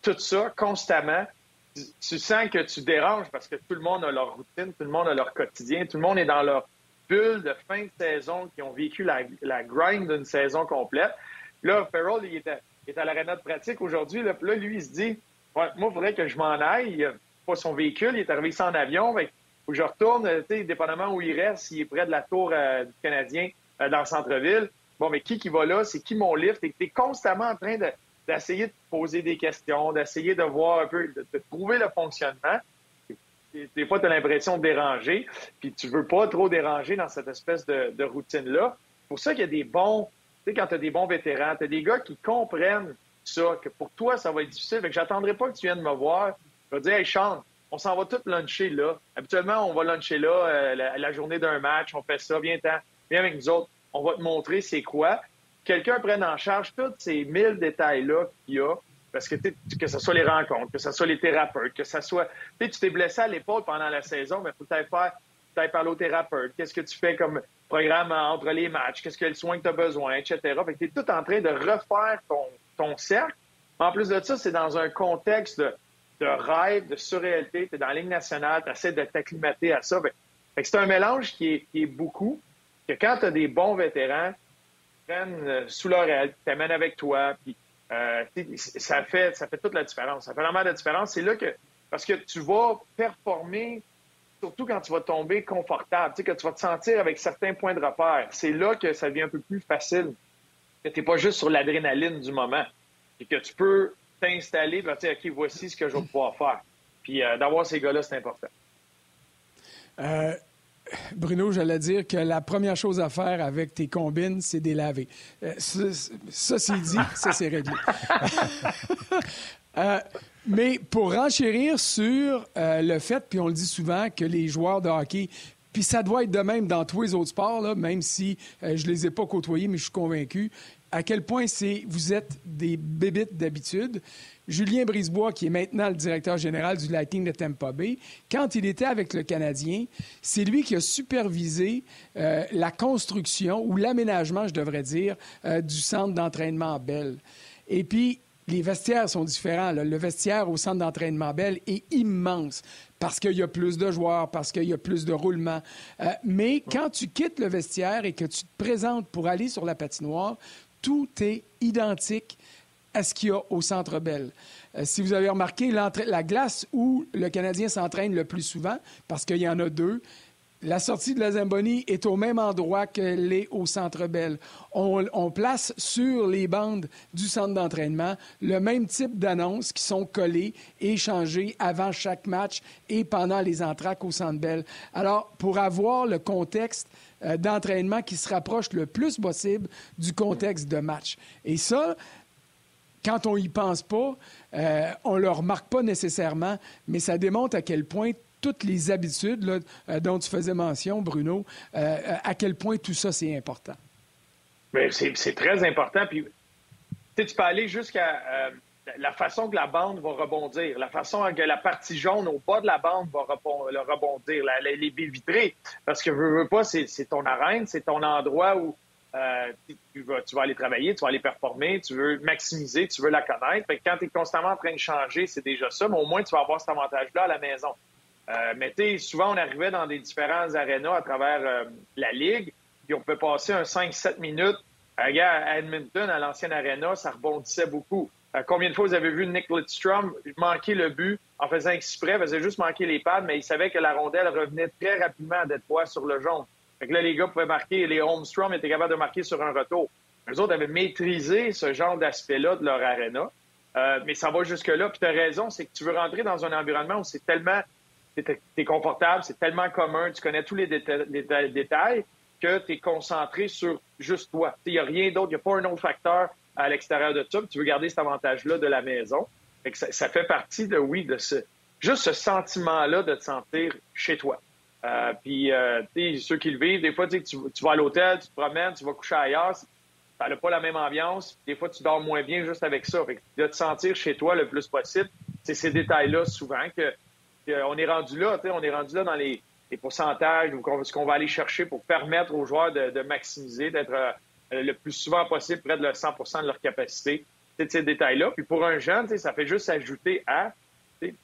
tout ça constamment. Tu, sens que tu déranges parce que tout le monde a leur routine, tout le monde a leur quotidien, tout le monde est dans leur bulle de fin de saison qui ont vécu la, grind d'une saison complète. Là, Farrell, il est à, l'aréna de pratique aujourd'hui. Là, lui, il se dit Moi, il faudrait que je m'en aille. Il n'a pas son véhicule, il est arrivé sans avion faut que je retourne, tu sais, dépendamment où il reste, s'il est près de la tour euh, du Canadien euh, dans le centre-ville. Bon, mais qui qui va là? C'est qui mon lift? Et tu es constamment en train d'essayer de, poser des questions, d'essayer de voir un peu, de, trouver le fonctionnement. Des fois, tu as l'impression de déranger, puis tu veux pas trop déranger dans cette espèce de, routine-là. C'est pour ça qu'il y a des bons, tu sais, quand tu as des bons vétérans, tu as des gars qui comprennent ça, que pour toi, ça va être difficile. Fait que j'attendrai pas que tu viennes me voir. Je vais dire, hey, chante, on s'en va tout luncher là. Habituellement, on va luncher là euh, la, journée d'un match, on fait ça, viens, viens avec nous autres, on va te montrer c'est quoi. Quelqu'un prenne en charge tous ces mille détails-là qu'il y a, parce que que ce soit les rencontres, que ce soit les thérapeutes, que ce soit... Tu t'es blessé à l'épaule pendant la saison, mais il faut peut-être faire parler au thérapeute. Qu'est-ce que tu fais comme programme entre les matchs? Qu'est-ce que le soin que tu as besoin, etc. Fait que tu es tout en train de refaire ton, ton cercle. En plus de ça, c'est dans un contexte de de rêve, de surréalité. Tu es dans la Ligue nationale, tu essaies de t'acclimater à ça. c'est un mélange qui est, beaucoup, que quand tu as des bons vétérans, qui prennent euh, sous leur aile, t'amènent avec toi, puis euh, ça, fait, ça fait toute la différence. Ça fait vraiment la différence. C'est là que, parce que tu vas performer surtout quand tu vas tomber confortable, tu sais, que tu vas te sentir avec certains points de repère. C'est là que ça devient un peu plus facile, que tu n'es pas juste sur l'adrénaline du moment, et que tu peux t'installer dire, OK, voici ce que je vais pouvoir faire. Puis euh, d'avoir ces gars-là, c'est important. Euh, Bruno, j'allais dire que la première chose à faire avec tes combines, c'est des laver. Euh, ça, c'est dit, ça, c'est réglé. Euh, mais pour renchérir sur le fait, puis on le dit souvent, que les joueurs de hockey puis ça doit être de même dans tous les autres sports, là, même si je je les ai pas côtoyés, mais je suis convaincu à quel point c'est vous êtes des bébites d'habitude. Julien Brisebois, qui est maintenant le directeur général du Lightning de Tampa Bay, quand il était avec le Canadien, c'est lui qui a supervisé euh, la construction ou l'aménagement, je devrais dire, euh, du centre d'entraînement Bell. Et puis, les vestiaires sont différents. Le vestiaire au centre d'entraînement Bell est immense parce qu'il y a plus de joueurs, parce qu'il y a plus de roulement. Euh, mais quand tu quittes le vestiaire et que tu te présentes pour aller sur la patinoire, tout est identique à ce qu'il y a au Centre Bell. Euh, si vous avez remarqué, la glace où le Canadien s'entraîne le plus souvent, parce qu'il y en a deux, la sortie de la Zamboni est au même endroit qu'elle est au Centre Bell. On, place sur les bandes du centre d'entraînement le même type d'annonces qui sont collées et changées avant chaque match et pendant les entraques au Centre Bell. Alors, pour avoir le contexte euh, d'entraînement qui se rapproche le plus possible du contexte de match. Et ça, quand on y pense pas, euh, on le remarque pas nécessairement, mais ça démontre à quel point toutes les habitudes euh, dont tu faisais mention, Bruno, euh, à quel point tout ça, c'est important? C'est très important. Puis, tu peux aller jusqu'à la façon que la bande va rebondir, la façon que la partie jaune au bas de la bande va rebondir, les billes vitrées. Parce que, veux, veux pas, c'est ton arène, c'est ton endroit où euh, tu, vas, tu, vas, aller travailler, tu vas aller performer, tu veux maximiser, tu veux la connaître. Fait quand tu es constamment en train de changer, c'est déjà ça, mais au moins tu vas avoir cet avantage-là à la maison. Euh, mais tu souvent on arrivait dans des différents arénas à travers euh, la Ligue, puis on peut passer un 5-7 minutes. à Edmonton, à l'ancienne aréna, ça rebondissait beaucoup. combien de fois vous avez vu Nick Lidstrom manquer le but en faisant exprès, faisait juste manquer les pads, mais il savait que la rondelle revenait très rapidement à fois sur le jaune. Fait que là, les gars pouvaient marquer, les Holmstrom étaient capables de marquer sur un retour. Les autres avaient maîtrisé ce genre d'aspect-là de leur arena. Euh, mais ça va jusque-là. Puis tu as raison, c'est que tu veux rentrer dans un environnement où c'est tellement. Tu es, confortable, c'est tellement commun, tu connais tous les détails que tu es concentré sur juste toi. Il n'y a rien d'autre, il n'y a pas un autre facteur à l'extérieur de ça. tu veux garder cet avantage-là de la maison. Fait que ça, ça, fait partie de, oui, de ce, juste ce sentiment-là de te sentir chez toi. Euh, puis, euh, ceux qui le vivent, des fois, tu, tu vas à l'hôtel, tu te promènes, tu vas coucher ailleurs, ça n'a pas la même ambiance. Des fois, tu dors moins bien juste avec ça. Fait que de te sentir chez toi le plus possible, c'est ces détails-là souvent que, on est rendu là. On est rendu là dans les, pourcentages ou ce qu'on va aller chercher pour permettre aux joueurs de, maximiser, d'être euh, le plus souvent possible près de 100% de leur capacité. C'est ces détails-là. Puis pour un jeune, ça fait juste s'ajouter à. Tu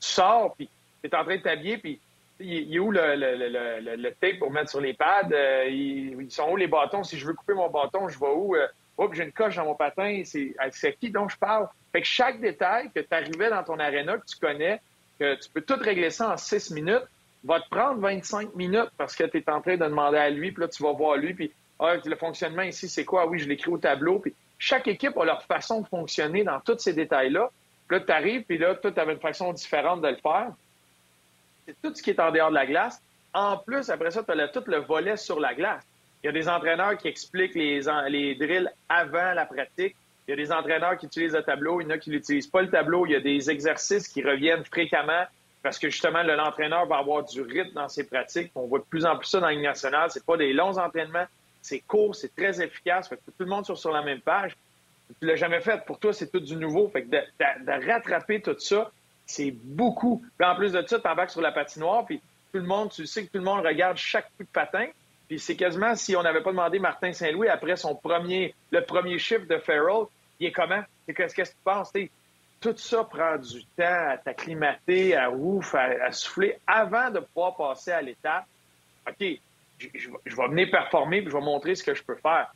sors, puis tu es en train de t'habiller, puis il est où le, tape pour mettre sur les pads? Euh, ils, sont où les bâtons? Si je veux couper mon bâton, je vais où? Euh, oh, j'ai une coche dans mon patin. C'est à qui dont je parle? Fait que chaque détail que tu arrivais dans ton aréna, que tu connais, que tu peux tout régler ça en six minutes, va te prendre 25 minutes parce que tu es en train de demander à lui, puis là, tu vas voir lui, puis ah, le fonctionnement ici, c'est quoi? Oui, je l'écris au tableau. Puis chaque équipe a leur façon de fonctionner dans tous ces détails-là. Puis là, tu arrives, puis là, tu avais une façon différente de le faire c'est tout ce qui est en dehors de la glace. En plus, après ça, tu as tout le volet sur la glace. Il y a des entraîneurs qui expliquent les, les drills avant la pratique. Il y a des entraîneurs qui utilisent le tableau. Il y en a qui n'utilisent pas le tableau. Il y a des exercices qui reviennent fréquemment parce que justement, l'entraîneur va avoir du rythme dans ses pratiques. On voit de plus en plus ça dans la nationale. C'est pas des longs entraînements. C'est court, c'est très efficace. Fait que tout le monde soit sur la même page. Tu l'as jamais fait. Pour toi, c'est tout du nouveau. Fait que de rattraper tout ça, c'est beaucoup. Puis en plus de ça, tu embarques sur la patinoire, puis tout le monde, tu sais que tout le monde regarde chaque coup de patin. Puis c'est quasiment si on n'avait pas demandé Martin Saint-Louis après son premier, le premier chiffre de Farrell, il est comment? Qu'est-ce que tu penses? tout ça prend du temps à t'acclimater, à ouf, à, souffler avant de pouvoir passer à l'étape. OK, je, vais venir performer puis je vais montrer ce que je peux faire.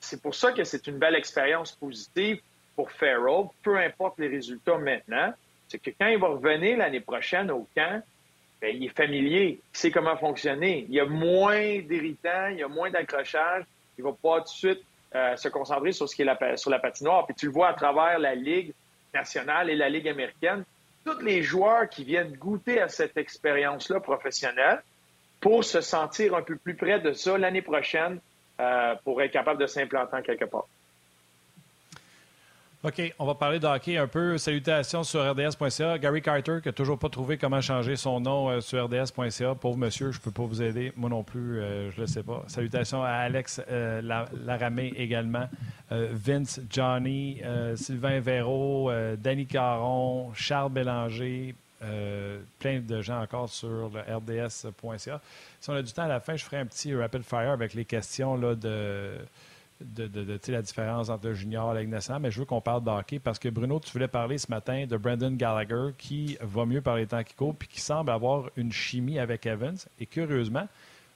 C'est pour ça que c'est une belle expérience positive pour Farrell, peu importe les résultats maintenant c'est que quand il va revenir l'année prochaine au camp, ben, il est familier, il sait comment fonctionner. Il y a moins d'irritants, il y a moins d'accrochage. Il va pas tout de suite euh, se concentrer sur ce qui est la, sur la patinoire. Puis tu le vois à travers la Ligue nationale et la Ligue américaine. Tous les joueurs qui viennent goûter à cette expérience-là professionnelle pour se sentir un peu plus près de ça l'année prochaine euh, pour être capable de s'implanter quelque part. OK, on va parler de hockey un peu. Salutations sur RDS.ca. Gary Carter, qui n'a toujours pas trouvé comment changer son nom euh, sur RDS.ca. Pauvre monsieur, je ne peux pas vous aider. Moi non plus, euh, je ne le sais pas. Salutations à Alex euh, Laramé également. Vince, Johnny, Sylvain Véraud, Danny Caron, Charles Bélanger. plein de gens encore sur le RDS.ca. Si on a du temps à la fin, je ferai un petit rapid fire avec les questions là, de de, la différence entre junior et mais je veux qu'on parle de hockey parce que Bruno, tu voulais parler ce matin de Brandon Gallagher qui va mieux par les temps qui courent puis qui semble avoir une chimie avec Evans. Et curieusement,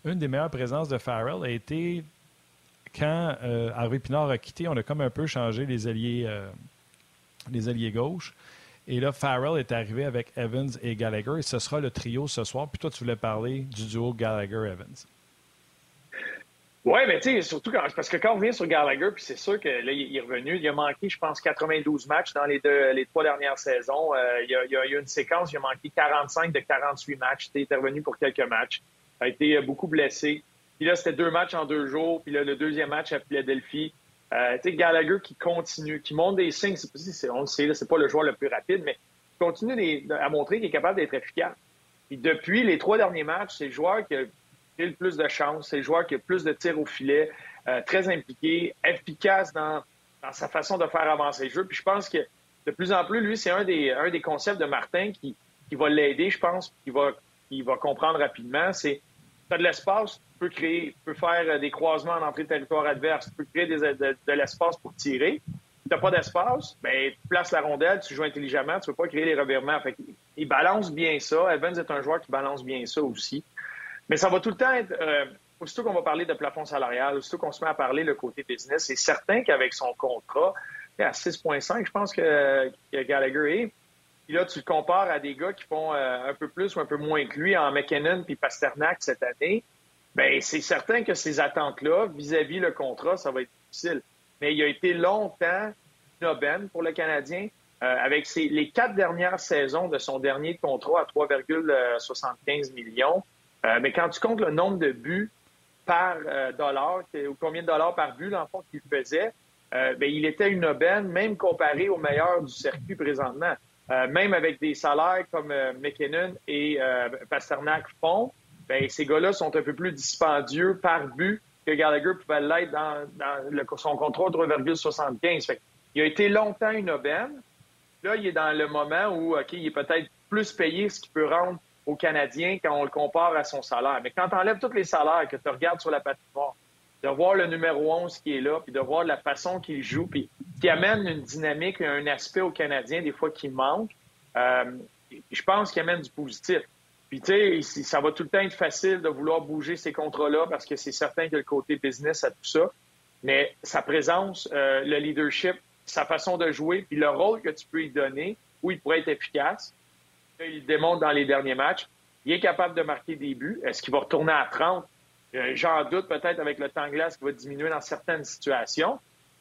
une des meilleures présences de Farrell a été quand euh, Harvey Pinard a quitté, on a comme un peu changé les alliés, euh, les alliés gauches. Et là, Farrell est arrivé avec Evans et Gallagher et ce sera le trio ce soir. Puis toi, tu voulais parler du duo Gallagher-Evans. Oui, mais tu sais, surtout quand, parce que quand on vient sur Gallagher, puis c'est sûr que là, il est revenu, il a manqué, je pense, 92 matchs dans les, deux, les trois dernières saisons. Euh, il, y a, il, y a, eu une séquence, il a manqué 45 de 48 matchs. Il était revenu pour quelques matchs. Il a été euh, beaucoup blessé. Puis là, c'était deux matchs en deux jours. Puis là, le deuxième match à Philadelphie. Euh, tu sais, Gallagher qui continue, qui montre des signes. C'est, on le sait, c'est pas le joueur le plus rapide, mais qui continue à montrer qu'il est capable d'être efficace. Puis depuis les trois derniers matchs, c'est le joueur qui a le plus de chance. C'est le joueur qui a plus de tirs au filet, euh, très impliqué, efficace dans, sa façon de faire avancer le jeu. Puis je pense que de plus en plus, lui, c'est un des, un des concepts de Martin qui, qui va l'aider, je pense, qui va, qui va comprendre rapidement. C'est tu as de l'espace, tu peux créer, tu peux faire des croisements en entrée de territoire adverse, tu peux créer de, l'espace pour tirer. Si tu n'as pas d'espace, ben, tu places la rondelle, tu joues intelligemment, tu ne peux pas créer les revirements. Fait il balance bien ça. Evans est un joueur qui balance bien ça aussi. Mais ça va tout le temps être, euh, aussitôt qu'on va parler de plafond salarial, aussitôt qu'on se met à parler le côté business, c'est certain qu'avec son contrat, à 6,5, je pense que, Gallagher est. Puis là, tu le compares à des gars qui font euh, un peu plus ou un peu moins que lui en McKinnon puis Pasternak cette année. Bien, c'est certain que ces attentes-là, vis-à-vis le contrat, ça va être difficile. Mais il a été longtemps une pour le Canadien. Euh, avec les quatre dernières saisons de son dernier contrat à 3,75 millions, euh, mais quand tu comptes le nombre de buts par euh, dollar, ou combien de dollars par but, dans qu'il faisait, euh, ben, il était une aubaine, même comparé aux meilleurs du circuit présentement. même avec des salaires comme McKinnon et Pasternak font, ben, ces gars-là sont un peu plus dispendieux par but que Gallagher pouvait l'être dans, son contrat de 3,75. Il a été longtemps une aubaine. Là, il est dans le moment où, OK, il est peut-être plus payé, ce qui peut rendre au Canadien quand on le compare à son salaire. Mais quand tu enlèves tous les salaires, que tu regardes sur la patinoire, de voir le numéro 11 qui est là, puis de voir la façon qu'il joue, puis qui amène une dynamique un aspect au Canadien, des fois qui manque, euh, je pense qu'il amène du positif. Puis, tu sais, ça va tout le temps être facile de vouloir bouger ces contrats-là parce que c'est certain que le côté business a tout ça. Mais sa présence, euh, le leadership, sa façon de jouer, puis le rôle que tu peux lui donner, où il pourrait être efficace, il démontre dans les derniers matchs. Il est capable de marquer des buts. Est-ce qu'il va retourner à 30? Euh, j'en doute peut-être avec le temps glace qui va diminuer dans certaines situations.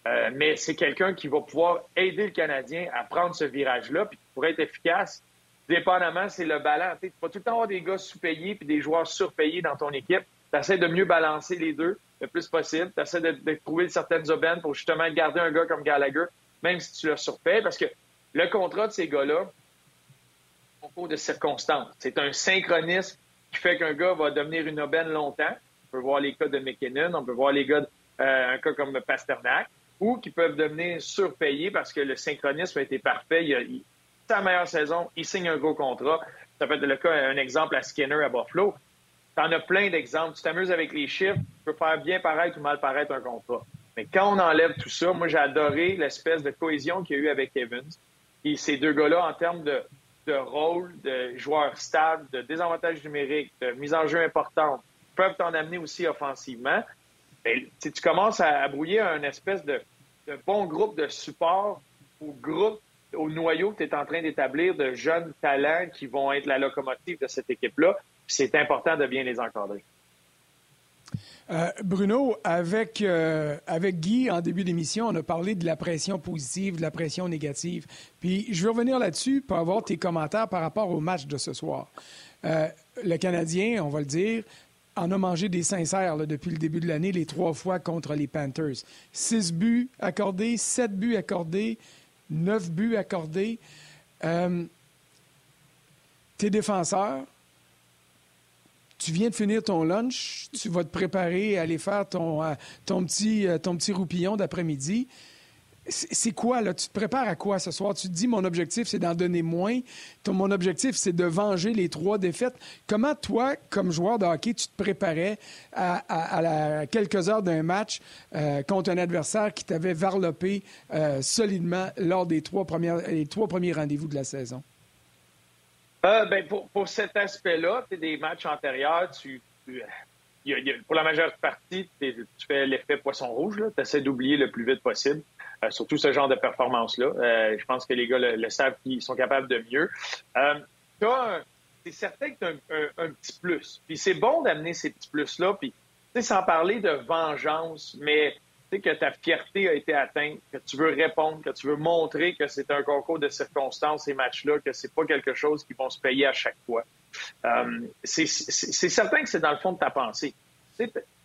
Euh, mais c'est quelqu'un qui va pouvoir aider le Canadien à prendre ce virage-là, puis pour être efficace, dépendamment, c'est le ballon. Tu vas tout le temps avoir des gars sous-payés puis des joueurs surpayés dans ton équipe. Tu essaies de mieux balancer les deux le plus possible. Tu essaies de, trouver certaines aubaines pour justement garder un gars comme Gallagher, même si tu le surpayes, parce que le contrat de ces gars-là, de circonstances. C'est un synchronisme qui fait qu'un gars va devenir une aubaine longtemps. On peut voir les cas de McKinnon, on peut voir les gars, euh, un cas comme Pasternak, ou qui peuvent devenir surpayés parce que le synchronisme a été parfait. Il a, sa meilleure saison, il signe un gros contrat. Ça peut être le cas, un exemple à Skinner à Buffalo. en as plein d'exemples. Tu t'amuses avec les chiffres, tu peux faire bien paraître ou mal paraître un contrat. Mais quand on enlève tout ça, moi, j'ai adoré l'espèce de cohésion qu'il y a eu avec Evans. Et ces deux gars-là, en termes de, de rôle de joueurs stables, de désavantages numériques, de mise en jeu importante, peuvent t'en amener aussi offensivement. Ben, tu commences à, brouiller un espèce de, bon groupe de support ou groupe au noyau que tu es en train d'établir de jeunes talents qui vont être la locomotive de cette équipe-là. C'est important de bien les encadrer. Euh, Bruno, avec, euh, avec Guy, en début d'émission, on a parlé de la pression positive, de la pression négative. Puis je veux revenir là-dessus pour avoir tes commentaires par rapport au match de ce soir. Euh, le Canadien, on va le dire, en a mangé des sincères depuis le début de l'année, les trois fois contre les Panthers. Six buts accordés, sept buts accordés, neuf buts accordés. tes défenseurs, tu viens de finir ton lunch, tu vas te préparer à aller faire ton, euh, petit, euh, ton petit roupillon d'après-midi. C'est quoi, là? Tu te prépares à quoi ce soir? Tu te dis, mon objectif, c'est d'en donner moins. Mon objectif, c'est de venger les trois défaites. Comment, toi, comme joueur de hockey, tu te préparais à, quelques heures d'un match euh, contre un adversaire qui t'avait varlopé solidement lors des trois premiers rendez-vous de la saison? Euh, ben, pour, pour cet aspect-là, des matchs antérieurs, tu, pour la majeure partie, tu fais l'effet poisson rouge. Tu essaies d'oublier le plus vite possible, euh, surtout ce genre de performance-là. Euh, je pense que les gars le, savent qu'ils sont capables de mieux. c'est certain que tu as un, un, petit plus. Puis c'est bon d'amener ces petits plus-là. Puis, sans parler de vengeance, mais que ta fierté a été atteinte, que tu veux répondre, que tu veux montrer que c'est un concours de circonstances, ces matchs-là, que c'est pas quelque chose qui vont se payer à chaque fois. Euh, c'est certain que c'est dans le fond de ta pensée.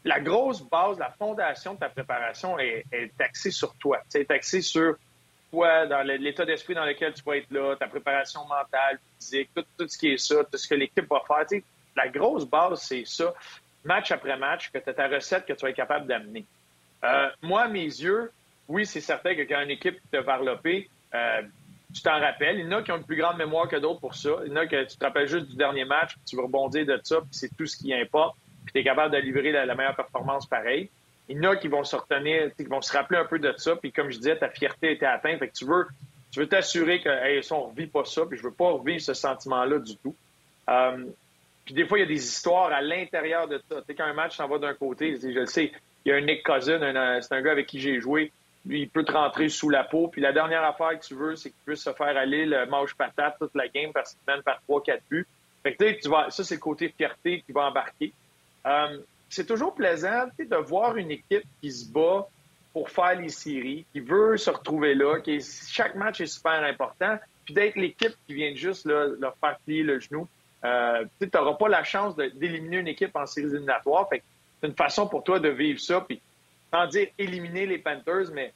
la grosse base, la fondation de ta préparation est, axée sur toi. C'est axée sur toi, dans l'état d'esprit dans lequel tu vas être là, ta préparation mentale, physique, tout, tout ce qui est ça, tout ce que l'équipe va faire. la grosse base, c'est ça, match après match, que tu as ta recette que tu vas être capable d'amener. Euh, moi, à mes yeux, oui, c'est certain que quand une équipe te varlopé, euh, tu t'en rappelles. Il y en a qui ont une plus grande mémoire que d'autres pour ça. Il y en a que tu te rappelles juste du dernier match, tu veux rebondir de ça, puis c'est tout ce qui importe, puis tu es capable de livrer la, meilleure performance pareil. Il y en a qui vont se retenir, qui vont se rappeler un peu de ça, puis comme je disais, ta fierté été atteinte. Fait que tu veux tu veux t'assurer que hey, on ne revit pas ça, puis je veux pas revivre ce sentiment-là du tout. Euh, puis des fois, il y a des histoires à l'intérieur de ça. Tu sais, quand un match s'en va d'un côté, je le sais, il y a un Nick Cousin, c'est un gars avec qui j'ai joué. Il peut te rentrer sous la peau. Puis la dernière affaire que tu veux, c'est qu'il puisse se faire aller le manche patate toute la game parce qu'il mène par 3-4 buts. Fait que, tu vas, ça, c'est le côté fierté qui va embarquer. Euh, c'est toujours plaisant de voir une équipe qui se bat pour faire les séries, qui veut se retrouver là, qui chaque match est super important, puis d'être l'équipe qui vient juste leur faire plier le genou. Euh, tu n'auras pas la chance d'éliminer une équipe en séries éliminatoires. Fait c'est une façon pour toi de vivre ça, puis sans dire éliminer les Panthers, mais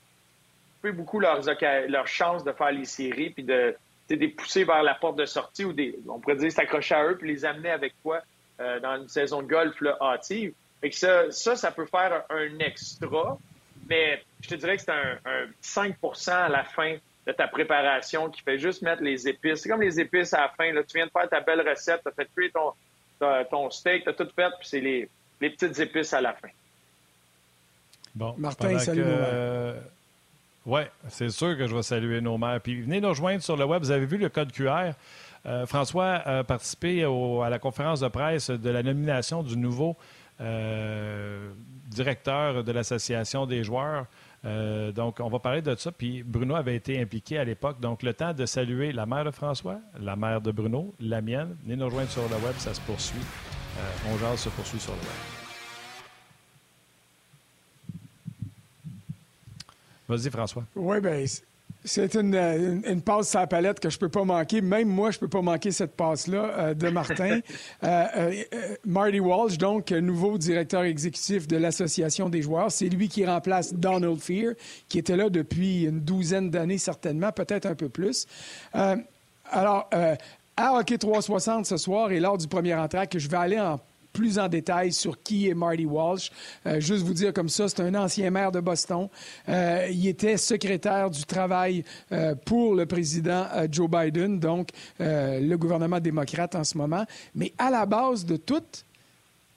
couper beaucoup leurs, leurs chances de faire les séries, puis de, les pousser vers la porte de sortie ou des, on pourrait dire s'accrocher à eux, puis les amener avec toi euh, dans une saison de golf hâtive. Et que ça, ça, ça peut faire un, extra, mais je te dirais que c'est un, 5% à la fin de ta préparation qui fait juste mettre les épices. C'est comme les épices à la fin. Là. Tu viens de faire ta belle recette, tu as fait cuire ton, ton steak, tu as tout fait, puis c'est les, les petites épices à la fin. Bon, Martin, salut. Euh, oui, c'est sûr que je vais saluer nos mères. Puis venez nous rejoindre sur le web. Vous avez vu le code QR. Euh, François a participé à la conférence de presse de la nomination du nouveau euh, directeur de l'Association des joueurs. donc, on va parler de ça. Puis Bruno avait été impliqué à l'époque. Donc, le temps de saluer la mère de François, la mère de Bruno, la mienne. Venez nous rejoindre sur le web, ça se poursuit. Euh, on se poursuit sur le web. Vas-y, François. Oui, bien, c'est une, une, passe sur la palette que je ne peux pas manquer. Même moi, je ne peux pas manquer cette passe-là euh, de Martin. Euh, Marty Walsh, donc, nouveau directeur exécutif de l'Association des joueurs. C'est lui qui remplace Donald Fear, qui était là depuis une douzaine d'années, certainement, peut-être un peu plus. alors, à Hockey 360 ce soir et lors du premier entraque, je vais aller en plus en détail sur qui est Marty Walsh. Euh, juste vous dire comme ça, c'est un ancien maire de Boston. Euh, il était secrétaire du travail euh, pour le président Joe Biden, donc le gouvernement démocrate en ce moment. Mais à la base de tout,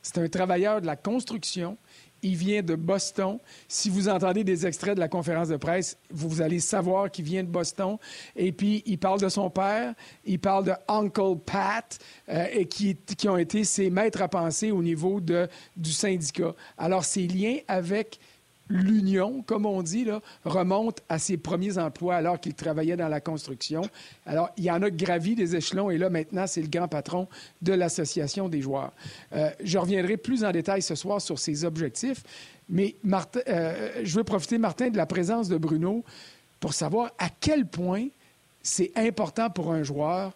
c'est un travailleur de la construction. Il vient de Boston. Si vous entendez des extraits de la conférence de presse, vous allez savoir qu'il vient de Boston. Et puis, il parle de son père, il parle de Uncle Pat, euh, et qui, ont été ses maîtres à penser au niveau du syndicat. Alors, ses liens avec l'union, comme on dit, remonte à ses premiers emplois alors qu'il travaillait dans la construction. Alors, il y en a gravi des échelons et là, maintenant, c'est le grand patron de l'Association des joueurs. Euh, je reviendrai plus en détail ce soir sur ses objectifs, mais euh, je veux profiter, Martin, de la présence de Bruno pour savoir à quel point c'est important pour un joueur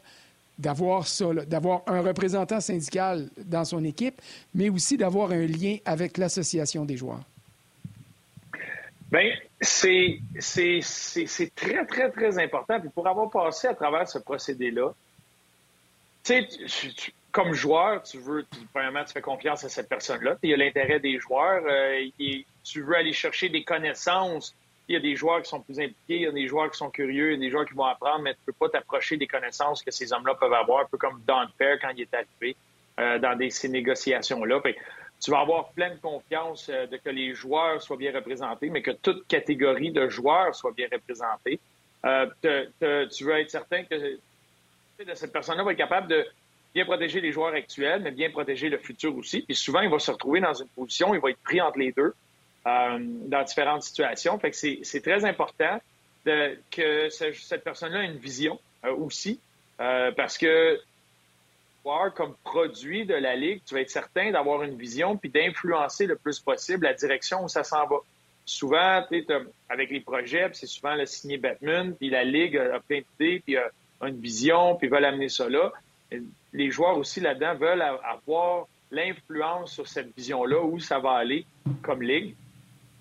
d'avoir ça, d'avoir un représentant syndical dans son équipe, mais aussi d'avoir un lien avec l'association des joueurs. Bien, c'est très, très, très important. Puis pour avoir passé à travers ce procédé-là, tu sais, comme joueur, tu veux, premièrement, tu fais confiance à cette personne-là. Il y a l'intérêt des joueurs. et euh, tu veux aller chercher des connaissances. Il y a des joueurs qui sont plus impliqués, il y a des joueurs qui sont curieux, il y a des joueurs qui vont apprendre, mais tu ne peux pas t'approcher des connaissances que ces hommes-là peuvent avoir, un peu comme Don Fair quand il est arrivé euh, dans ces négociations-là tu vas avoir pleine confiance euh, de que les joueurs soient bien représentés, mais que toute catégorie de joueurs soit bien représentée. Euh, tu veux être certain que cette personne-là va être capable de bien protéger les joueurs actuels, mais bien protéger le futur aussi. Puis souvent, il va se retrouver dans une position, il va être pris entre les deux euh, dans différentes situations. Fait que c'est très important que cette personne-là ait une vision aussi, parce que comme produit de la Ligue, tu vas être certain d'avoir une vision puis d'influencer le plus possible la direction où ça s'en va. Souvent, avec les projets, c'est souvent le signé Batman, puis la Ligue a plein d'idées, puis a une vision, puis veulent amener ça là. Les joueurs aussi là-dedans veulent avoir l'influence sur cette vision-là, où ça va aller comme Ligue.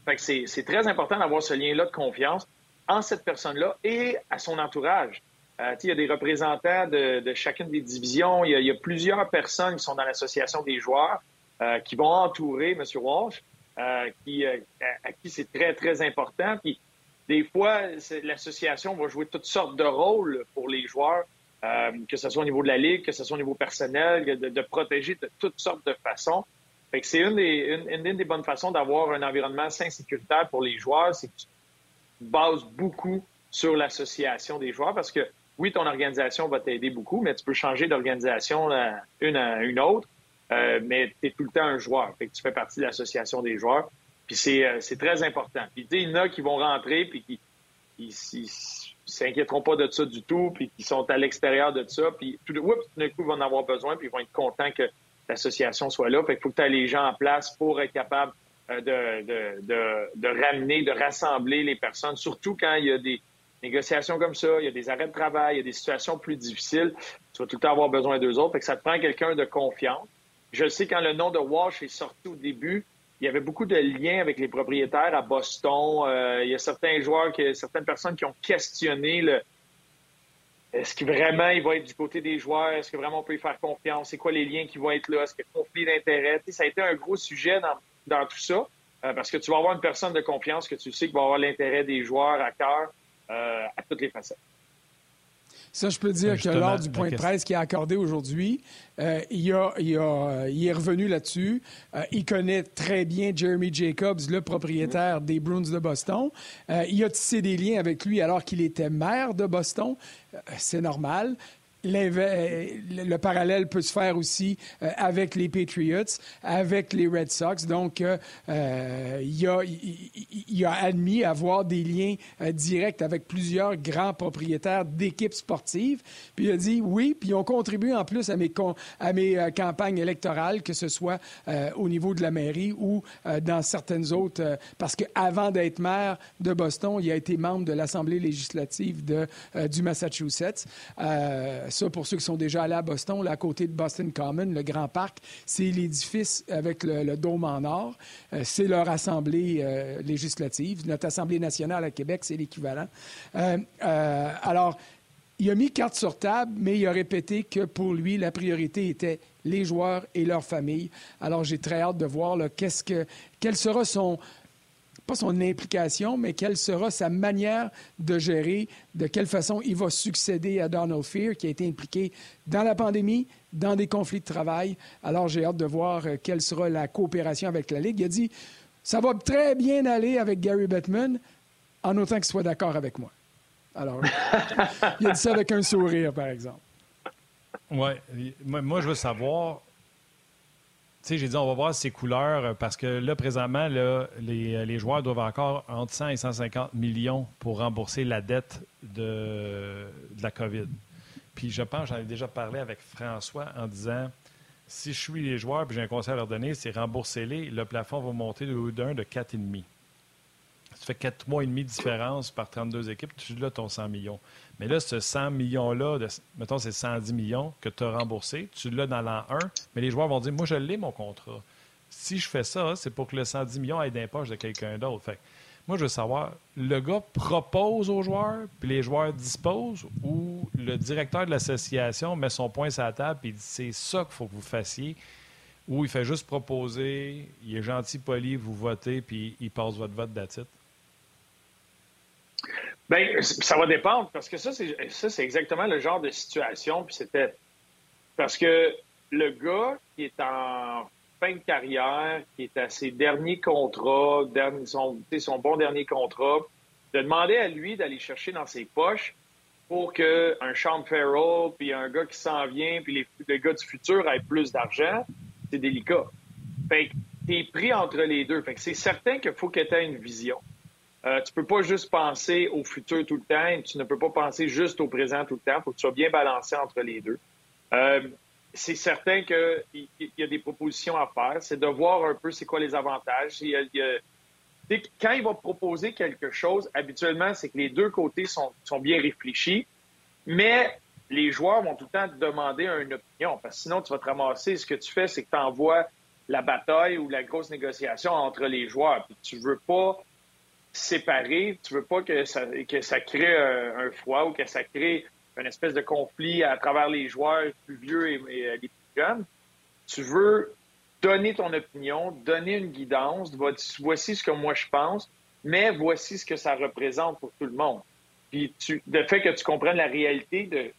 Fait c'est très important d'avoir ce lien-là de confiance en cette personne-là et à son entourage. Euh, il y a des représentants de, chacune des divisions. Il y, a, plusieurs personnes qui sont dans l'association des joueurs euh, qui vont entourer M. Walsh, euh, qui, à, qui c'est très, très important. Des fois, l'association va jouer toutes sortes de rôles pour les joueurs, que ce soit au niveau de la ligue, que ce soit au niveau personnel, de, protéger de toutes sortes de façons. c'est une des, une, des bonnes façons d'avoir un environnement sain sécuritaire pour les joueurs, c'est que tu bases beaucoup sur l'association des joueurs parce que oui, ton organisation va t'aider beaucoup, mais tu peux changer d'organisation une à une autre, euh, mais tu es tout le temps un joueur. Fait que tu fais partie de l'association des joueurs. Puis c'est, euh, très important. Puis il y en a qui vont rentrer puis qui ils, s'inquiéteront pas de ça du tout, puis qui sont à l'extérieur de ça, puis tout, d'un coup, ils vont en avoir besoin, puis ils vont être contents que l'association soit là. Fait qu'il faut que tu aies les gens en place pour être capable euh, de, de, de, ramener, de rassembler les personnes, surtout quand il y a des, négociations comme ça, il y a des arrêts de travail, il y a des situations plus difficiles. Tu vas tout le temps avoir besoin d'eux autres. Fait que ça te prend quelqu'un de confiance. Je sais quand le nom de Walsh est sorti au début, il y avait beaucoup de liens avec les propriétaires à Boston. Euh, il y a certains joueurs, certaines personnes qui ont questionné le, est-ce que vraiment va être du côté des joueurs? Est-ce que vraiment on peut y faire confiance? C'est quoi les liens qui vont être là? Est-ce qu'il y a conflit d'intérêts? ça a été un gros sujet dans, tout ça, euh, parce que tu vas avoir une personne de confiance que tu sais qui va avoir l'intérêt des joueurs à cœur. Euh, à toutes les facettes. Ça, je peux dire que lors du point de presse qui est accordé aujourd'hui, euh, il, a, il, a, il, est revenu là-dessus. Euh, il connaît très bien Jeremy Jacobs, le propriétaire des Bruins de Boston. il a tissé des liens avec lui alors qu'il était maire de Boston. c'est normal le parallèle peut se faire aussi euh, avec les Patriots, avec les Red Sox. Donc, euh, euh, il, a, admis avoir des liens directs avec plusieurs grands propriétaires d'équipes sportives. Puis il a dit oui, puis ils ont contribué en plus à mes, à mes campagnes électorales, que ce soit au niveau de la mairie ou dans certaines autres. parce qu'avant d'être maire de Boston, il a été membre de l'Assemblée législative de, du Massachusetts ça, pour ceux qui sont déjà allés à Boston, là, à côté de Boston Common, le Grand Parc, c'est l'édifice avec le, dôme en or. Euh, c'est leur assemblée euh, législative. Notre Assemblée nationale à Québec, c'est l'équivalent. Euh, alors, il a mis carte sur table, mais il a répété que pour lui, la priorité était les joueurs et leurs familles. Alors, j'ai très hâte de voir qu'est-ce que, quel sera son, pas son implication, mais quelle sera sa manière de gérer, de quelle façon il va succéder à Donald Fear, qui a été impliqué dans la pandémie, dans des conflits de travail. Alors, j'ai hâte de voir euh, quelle sera la coopération avec la Ligue. Il a dit ça va très bien aller avec Gary Bettman, en autant qu'il soit d'accord avec moi. Alors, il a dit ça avec un sourire, par exemple. Oui. Moi, je veux savoir sais, j'ai dit, on va voir ses couleurs parce que là, présentement, là, les, les, joueurs doivent encore entre 100 et 150 millions pour rembourser la dette de, de la COVID. Puis je pense, j'en ai déjà parlé avec François en disant si je suis les joueurs et j'ai un conseil à leur donner, c'est rembourser-les. Le plafond va monter d'un de 4,5. Ça fait 4 mois et demi de différence par 32 équipes, tu l'as ton 100 millions. Mais là, ce 100 millions-là, mettons, c'est 110 millions que tu as remboursé, tu l'as dans l'an 1, mais les joueurs vont dire Moi, je l'ai, mon contrat. Si je fais ça, c'est pour que le 110 millions aille dans poche de quelqu'un d'autre. Fait moi, je veux savoir, le gars propose aux joueurs, puis les joueurs disposent, ou le directeur de l'association met son point sur la table et dit c'est ça qu'il faut que vous fassiez, ou il fait juste proposer, il est gentil, poli, vous votez, puis il passe votre vote d'attitude? Bien, ça va dépendre, parce que ça, c'est exactement le genre de situation, puis c'était. Parce que le gars qui est en fin de carrière, qui est à ses derniers contrats, son, son bon dernier contrat, de demander à lui d'aller chercher dans ses poches pour qu'un Sean Farrell, puis un gars qui s'en vient, puis les, gars du futur aient plus d'argent, c'est délicat. Fait que t'es pris entre les deux. Fait que c'est certain qu'il faut que tu aies une vision. Euh, tu peux pas juste penser au futur tout le temps, tu ne peux pas penser juste au présent tout le temps. Il faut que tu sois bien balancé entre les deux. Euh, c'est certain qu'il y a des propositions à faire. C'est de voir un peu c'est quoi les avantages. quand il va proposer quelque chose, habituellement, c'est que les deux côtés sont, bien réfléchis, mais les joueurs vont tout le temps te demander une opinion, parce que sinon, tu vas te ramasser. Ce que tu fais, c'est que tu envoies la bataille ou la grosse négociation entre les joueurs. Puis tu veux pas séparer, tu veux pas que ça, que crée un, un froid ou que ça crée une espèce de conflit à travers les joueurs plus vieux et, les plus jeunes. Tu veux donner ton opinion, donner une guidance, voici ce que moi je pense, mais voici ce que ça représente pour tout le monde. Puis tu, le fait que tu comprennes la réalité de,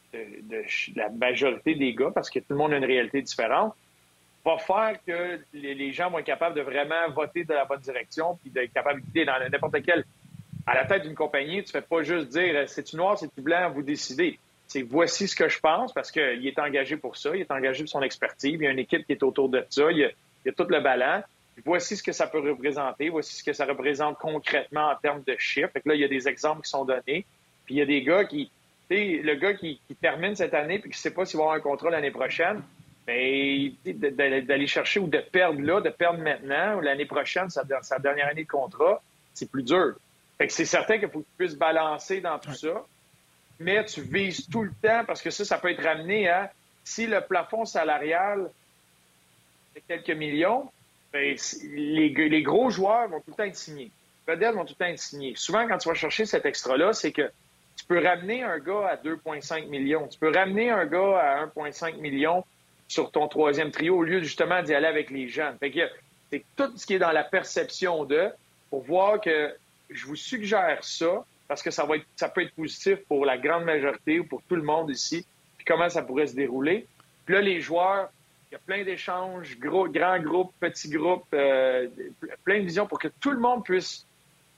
la majorité des gars, parce que tout le monde a une réalité différente, va faire que les, gens vont être capables de vraiment voter de la bonne direction, puis d'être capables de dans n'importe quel. À la tête d'une compagnie, tu ne fais pas juste dire c'est-tu noir, c'est-tu blanc, vous décidez c'est voici ce que je pense parce qu'il est engagé pour ça, il est engagé pour son expertise, il y a une équipe qui est autour de ça, il y a, tout le ballon. Voici ce que ça peut représenter, voici ce que ça représente concrètement en termes de chiffres. Fait là, il y a des exemples qui sont donnés. Puis il y a des gars qui, tu sais, le gars qui, termine cette année puis qui ne sait pas s'il va avoir un contrat l'année prochaine, mais ben, d'aller chercher ou de perdre là, de perdre maintenant, ou l'année prochaine, sa, sa dernière année de contrat, c'est plus dur. Fait que c'est certain qu'il faut que tu puisses balancer dans tout ça mais tu vises tout le temps parce que ça, ça peut être ramené à si le plafond salarial est quelques millions, ben, les, gros joueurs vont tout le temps être signés. Les vedettes vont tout le temps être signés. Souvent, quand tu vas chercher cet extra-là, c'est que tu peux ramener un gars à 2,5 millions. Tu peux ramener un gars à 1,5 million sur ton troisième trio au lieu justement d'y aller avec les jeunes. Fait que c'est tout ce qui est dans la perception de pour voir que je vous suggère ça, parce que ça, peut être positif pour la grande majorité ou pour tout le monde ici, puis comment ça pourrait se dérouler. Puis là, les joueurs, il y a plein d'échanges, gros, grands groupes, petits groupes, euh, plein de visions pour que tout le monde puisse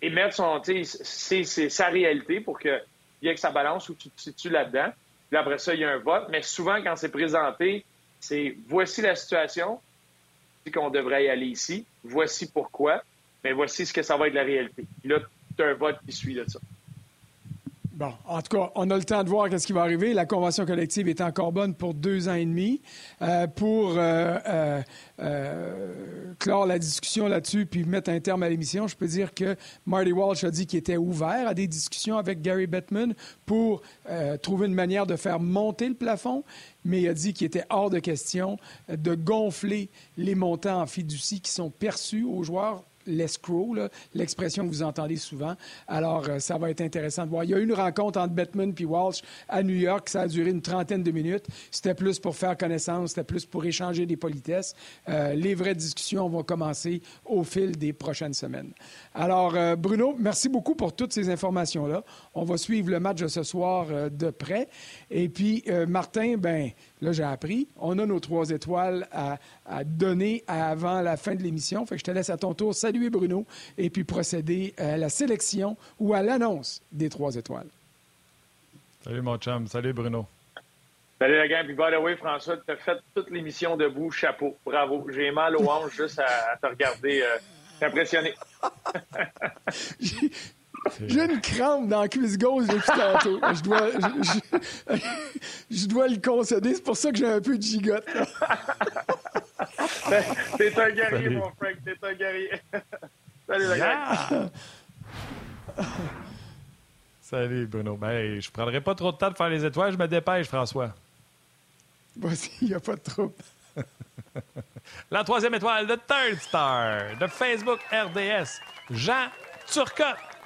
émettre son, c'est, sa réalité pour qu'il y ait que ça balance où tu te situes là-dedans. Puis après ça, il y a un vote. Mais souvent, quand c'est présenté, c'est voici la situation, qu'on devrait y aller ici, voici pourquoi, mais voici ce que ça va être la réalité. Puis là, tu un vote qui suit de ça. Bon, en tout cas, on a le temps de voir ce qui va arriver. La convention collective est encore bonne pour deux ans et demi. Euh, pour euh, euh, clore la discussion là-dessus puis mettre un terme à l'émission, je peux dire que Marty Walsh a dit qu'il était ouvert à des discussions avec Gary Bettman pour trouver une manière de faire monter le plafond, mais il a dit qu'il était hors de question de gonfler les montants en fiducie qui sont perçus aux joueurs l'escrow, l'expression que vous entendez souvent. Alors, euh, ça va être intéressant de voir. Il y a eu une rencontre entre Bettman et Walsh à New York. Ça a duré une trentaine de minutes. C'était plus pour faire connaissance, c'était plus pour échanger des politesses. Euh, les vraies discussions vont commencer au fil des prochaines semaines. Alors, euh, Bruno, merci beaucoup pour toutes ces informations-là. On va suivre le match de ce soir de près. Et puis, Martin, ben, là, j'ai appris, on a nos trois étoiles à, à donner avant la fin de l'émission. Fait que je te laisse à ton tour saluer Bruno et puis procéder à la sélection ou à l'annonce des trois étoiles. Salut mon chum, salut Bruno. Salut la gang. Puis, by the way, François, tu as fait toute l'émission debout. Chapeau. Bravo. J'ai mal aux hanches juste à, te regarder. Euh, impressionné. J'ai une crampe dans la cuisse gauche depuis tantôt. Je dois, je, dois le concéder. C'est pour ça que j'ai un peu de gigote. T'es un guerrier, mon Frank. T'es un guerrier. Salut, la gang. Salut, Bruno. Ben, je prendrai pas trop de temps de faire les étoiles. Je me dépêche, François. Vas-y, il n'y a pas de trouble. La troisième étoile de Third Star de Facebook RDS, Jean Turcotte.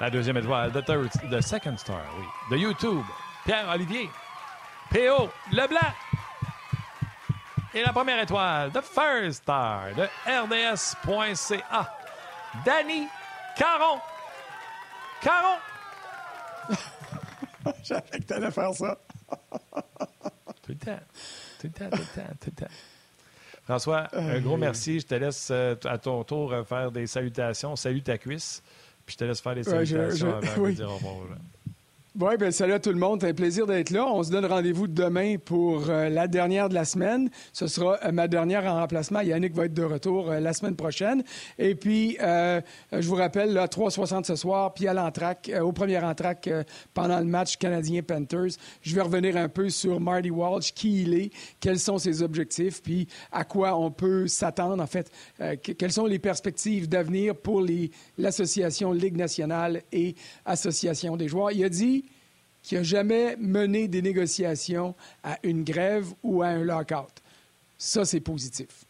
La deuxième étoile de, third, de Second Star, oui, de YouTube, Pierre-Olivier. P.O. Leblanc. Et la première étoile de First Star de RDS.ca, Danny Caron. Caron! J'avais que t'allais faire ça. tout le temps. Tout le temps, tout le temps, tout le temps. François, un gros merci. Je te laisse euh, à ton tour euh, faire des salutations. Salut ta cuisse. Puis je te laisse faire des salutations avant de dire au revoir oui, bien, salut à tout le monde. C'est un plaisir d'être là. On se donne rendez-vous demain pour euh, la dernière de la semaine. Ce sera euh, ma dernière en remplacement. Yannick va être de retour euh, la semaine prochaine. Et puis, je vous rappelle, là, 3,60 ce soir, puis à l'entraque, au premier entraque pendant le match canadien-Panthers. Je vais revenir un peu sur Marty Walsh, qui il est, quels sont ses objectifs, puis à quoi on peut s'attendre, en fait, quelles sont les perspectives d'avenir pour l'association Ligue nationale et Association des joueurs. Il a dit qui n'a jamais mené des négociations à une grève ou à un lockout. Ça, c'est positif.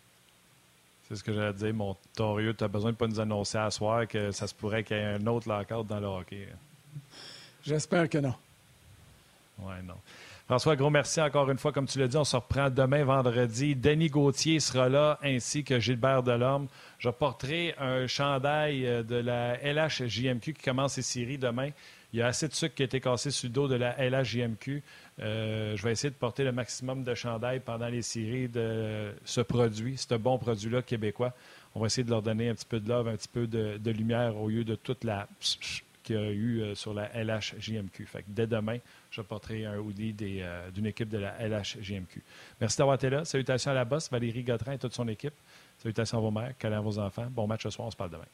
C'est ce que j'allais dire, mon torieux. Tu as besoin de ne pas nous annoncer à soir que ça se pourrait qu'il y ait un autre lockout dans le hockey. J'espère que non. Oui, non. François, gros merci encore une fois. Comme tu l'as dit, on se reprend demain, vendredi. Denis Gauthier sera là, ainsi que Gilbert Delorme. Je porterai un chandail euh, de la LHJMQ qui commence ses séries demain. Il y a assez de sucre qui a été cassé sur le dos de la LHJMQ. Euh, je vais essayer de porter le maximum de chandail pendant les séries de ce produit, ce bon produit-là québécois. On va essayer de leur donner un petit peu de love, un petit peu de, lumière au lieu de toute la qu'il y a eu euh, sur la LHJMQ. Fait dès demain, je porterai un hoodie euh, d'une équipe de la LHJMQ. Merci d'avoir été là. Salutations à la bosse, Valérie Gautrin et toute son équipe. Salutations à vos mères, câlins à vos enfants. Bon match ce soir, on se parle demain.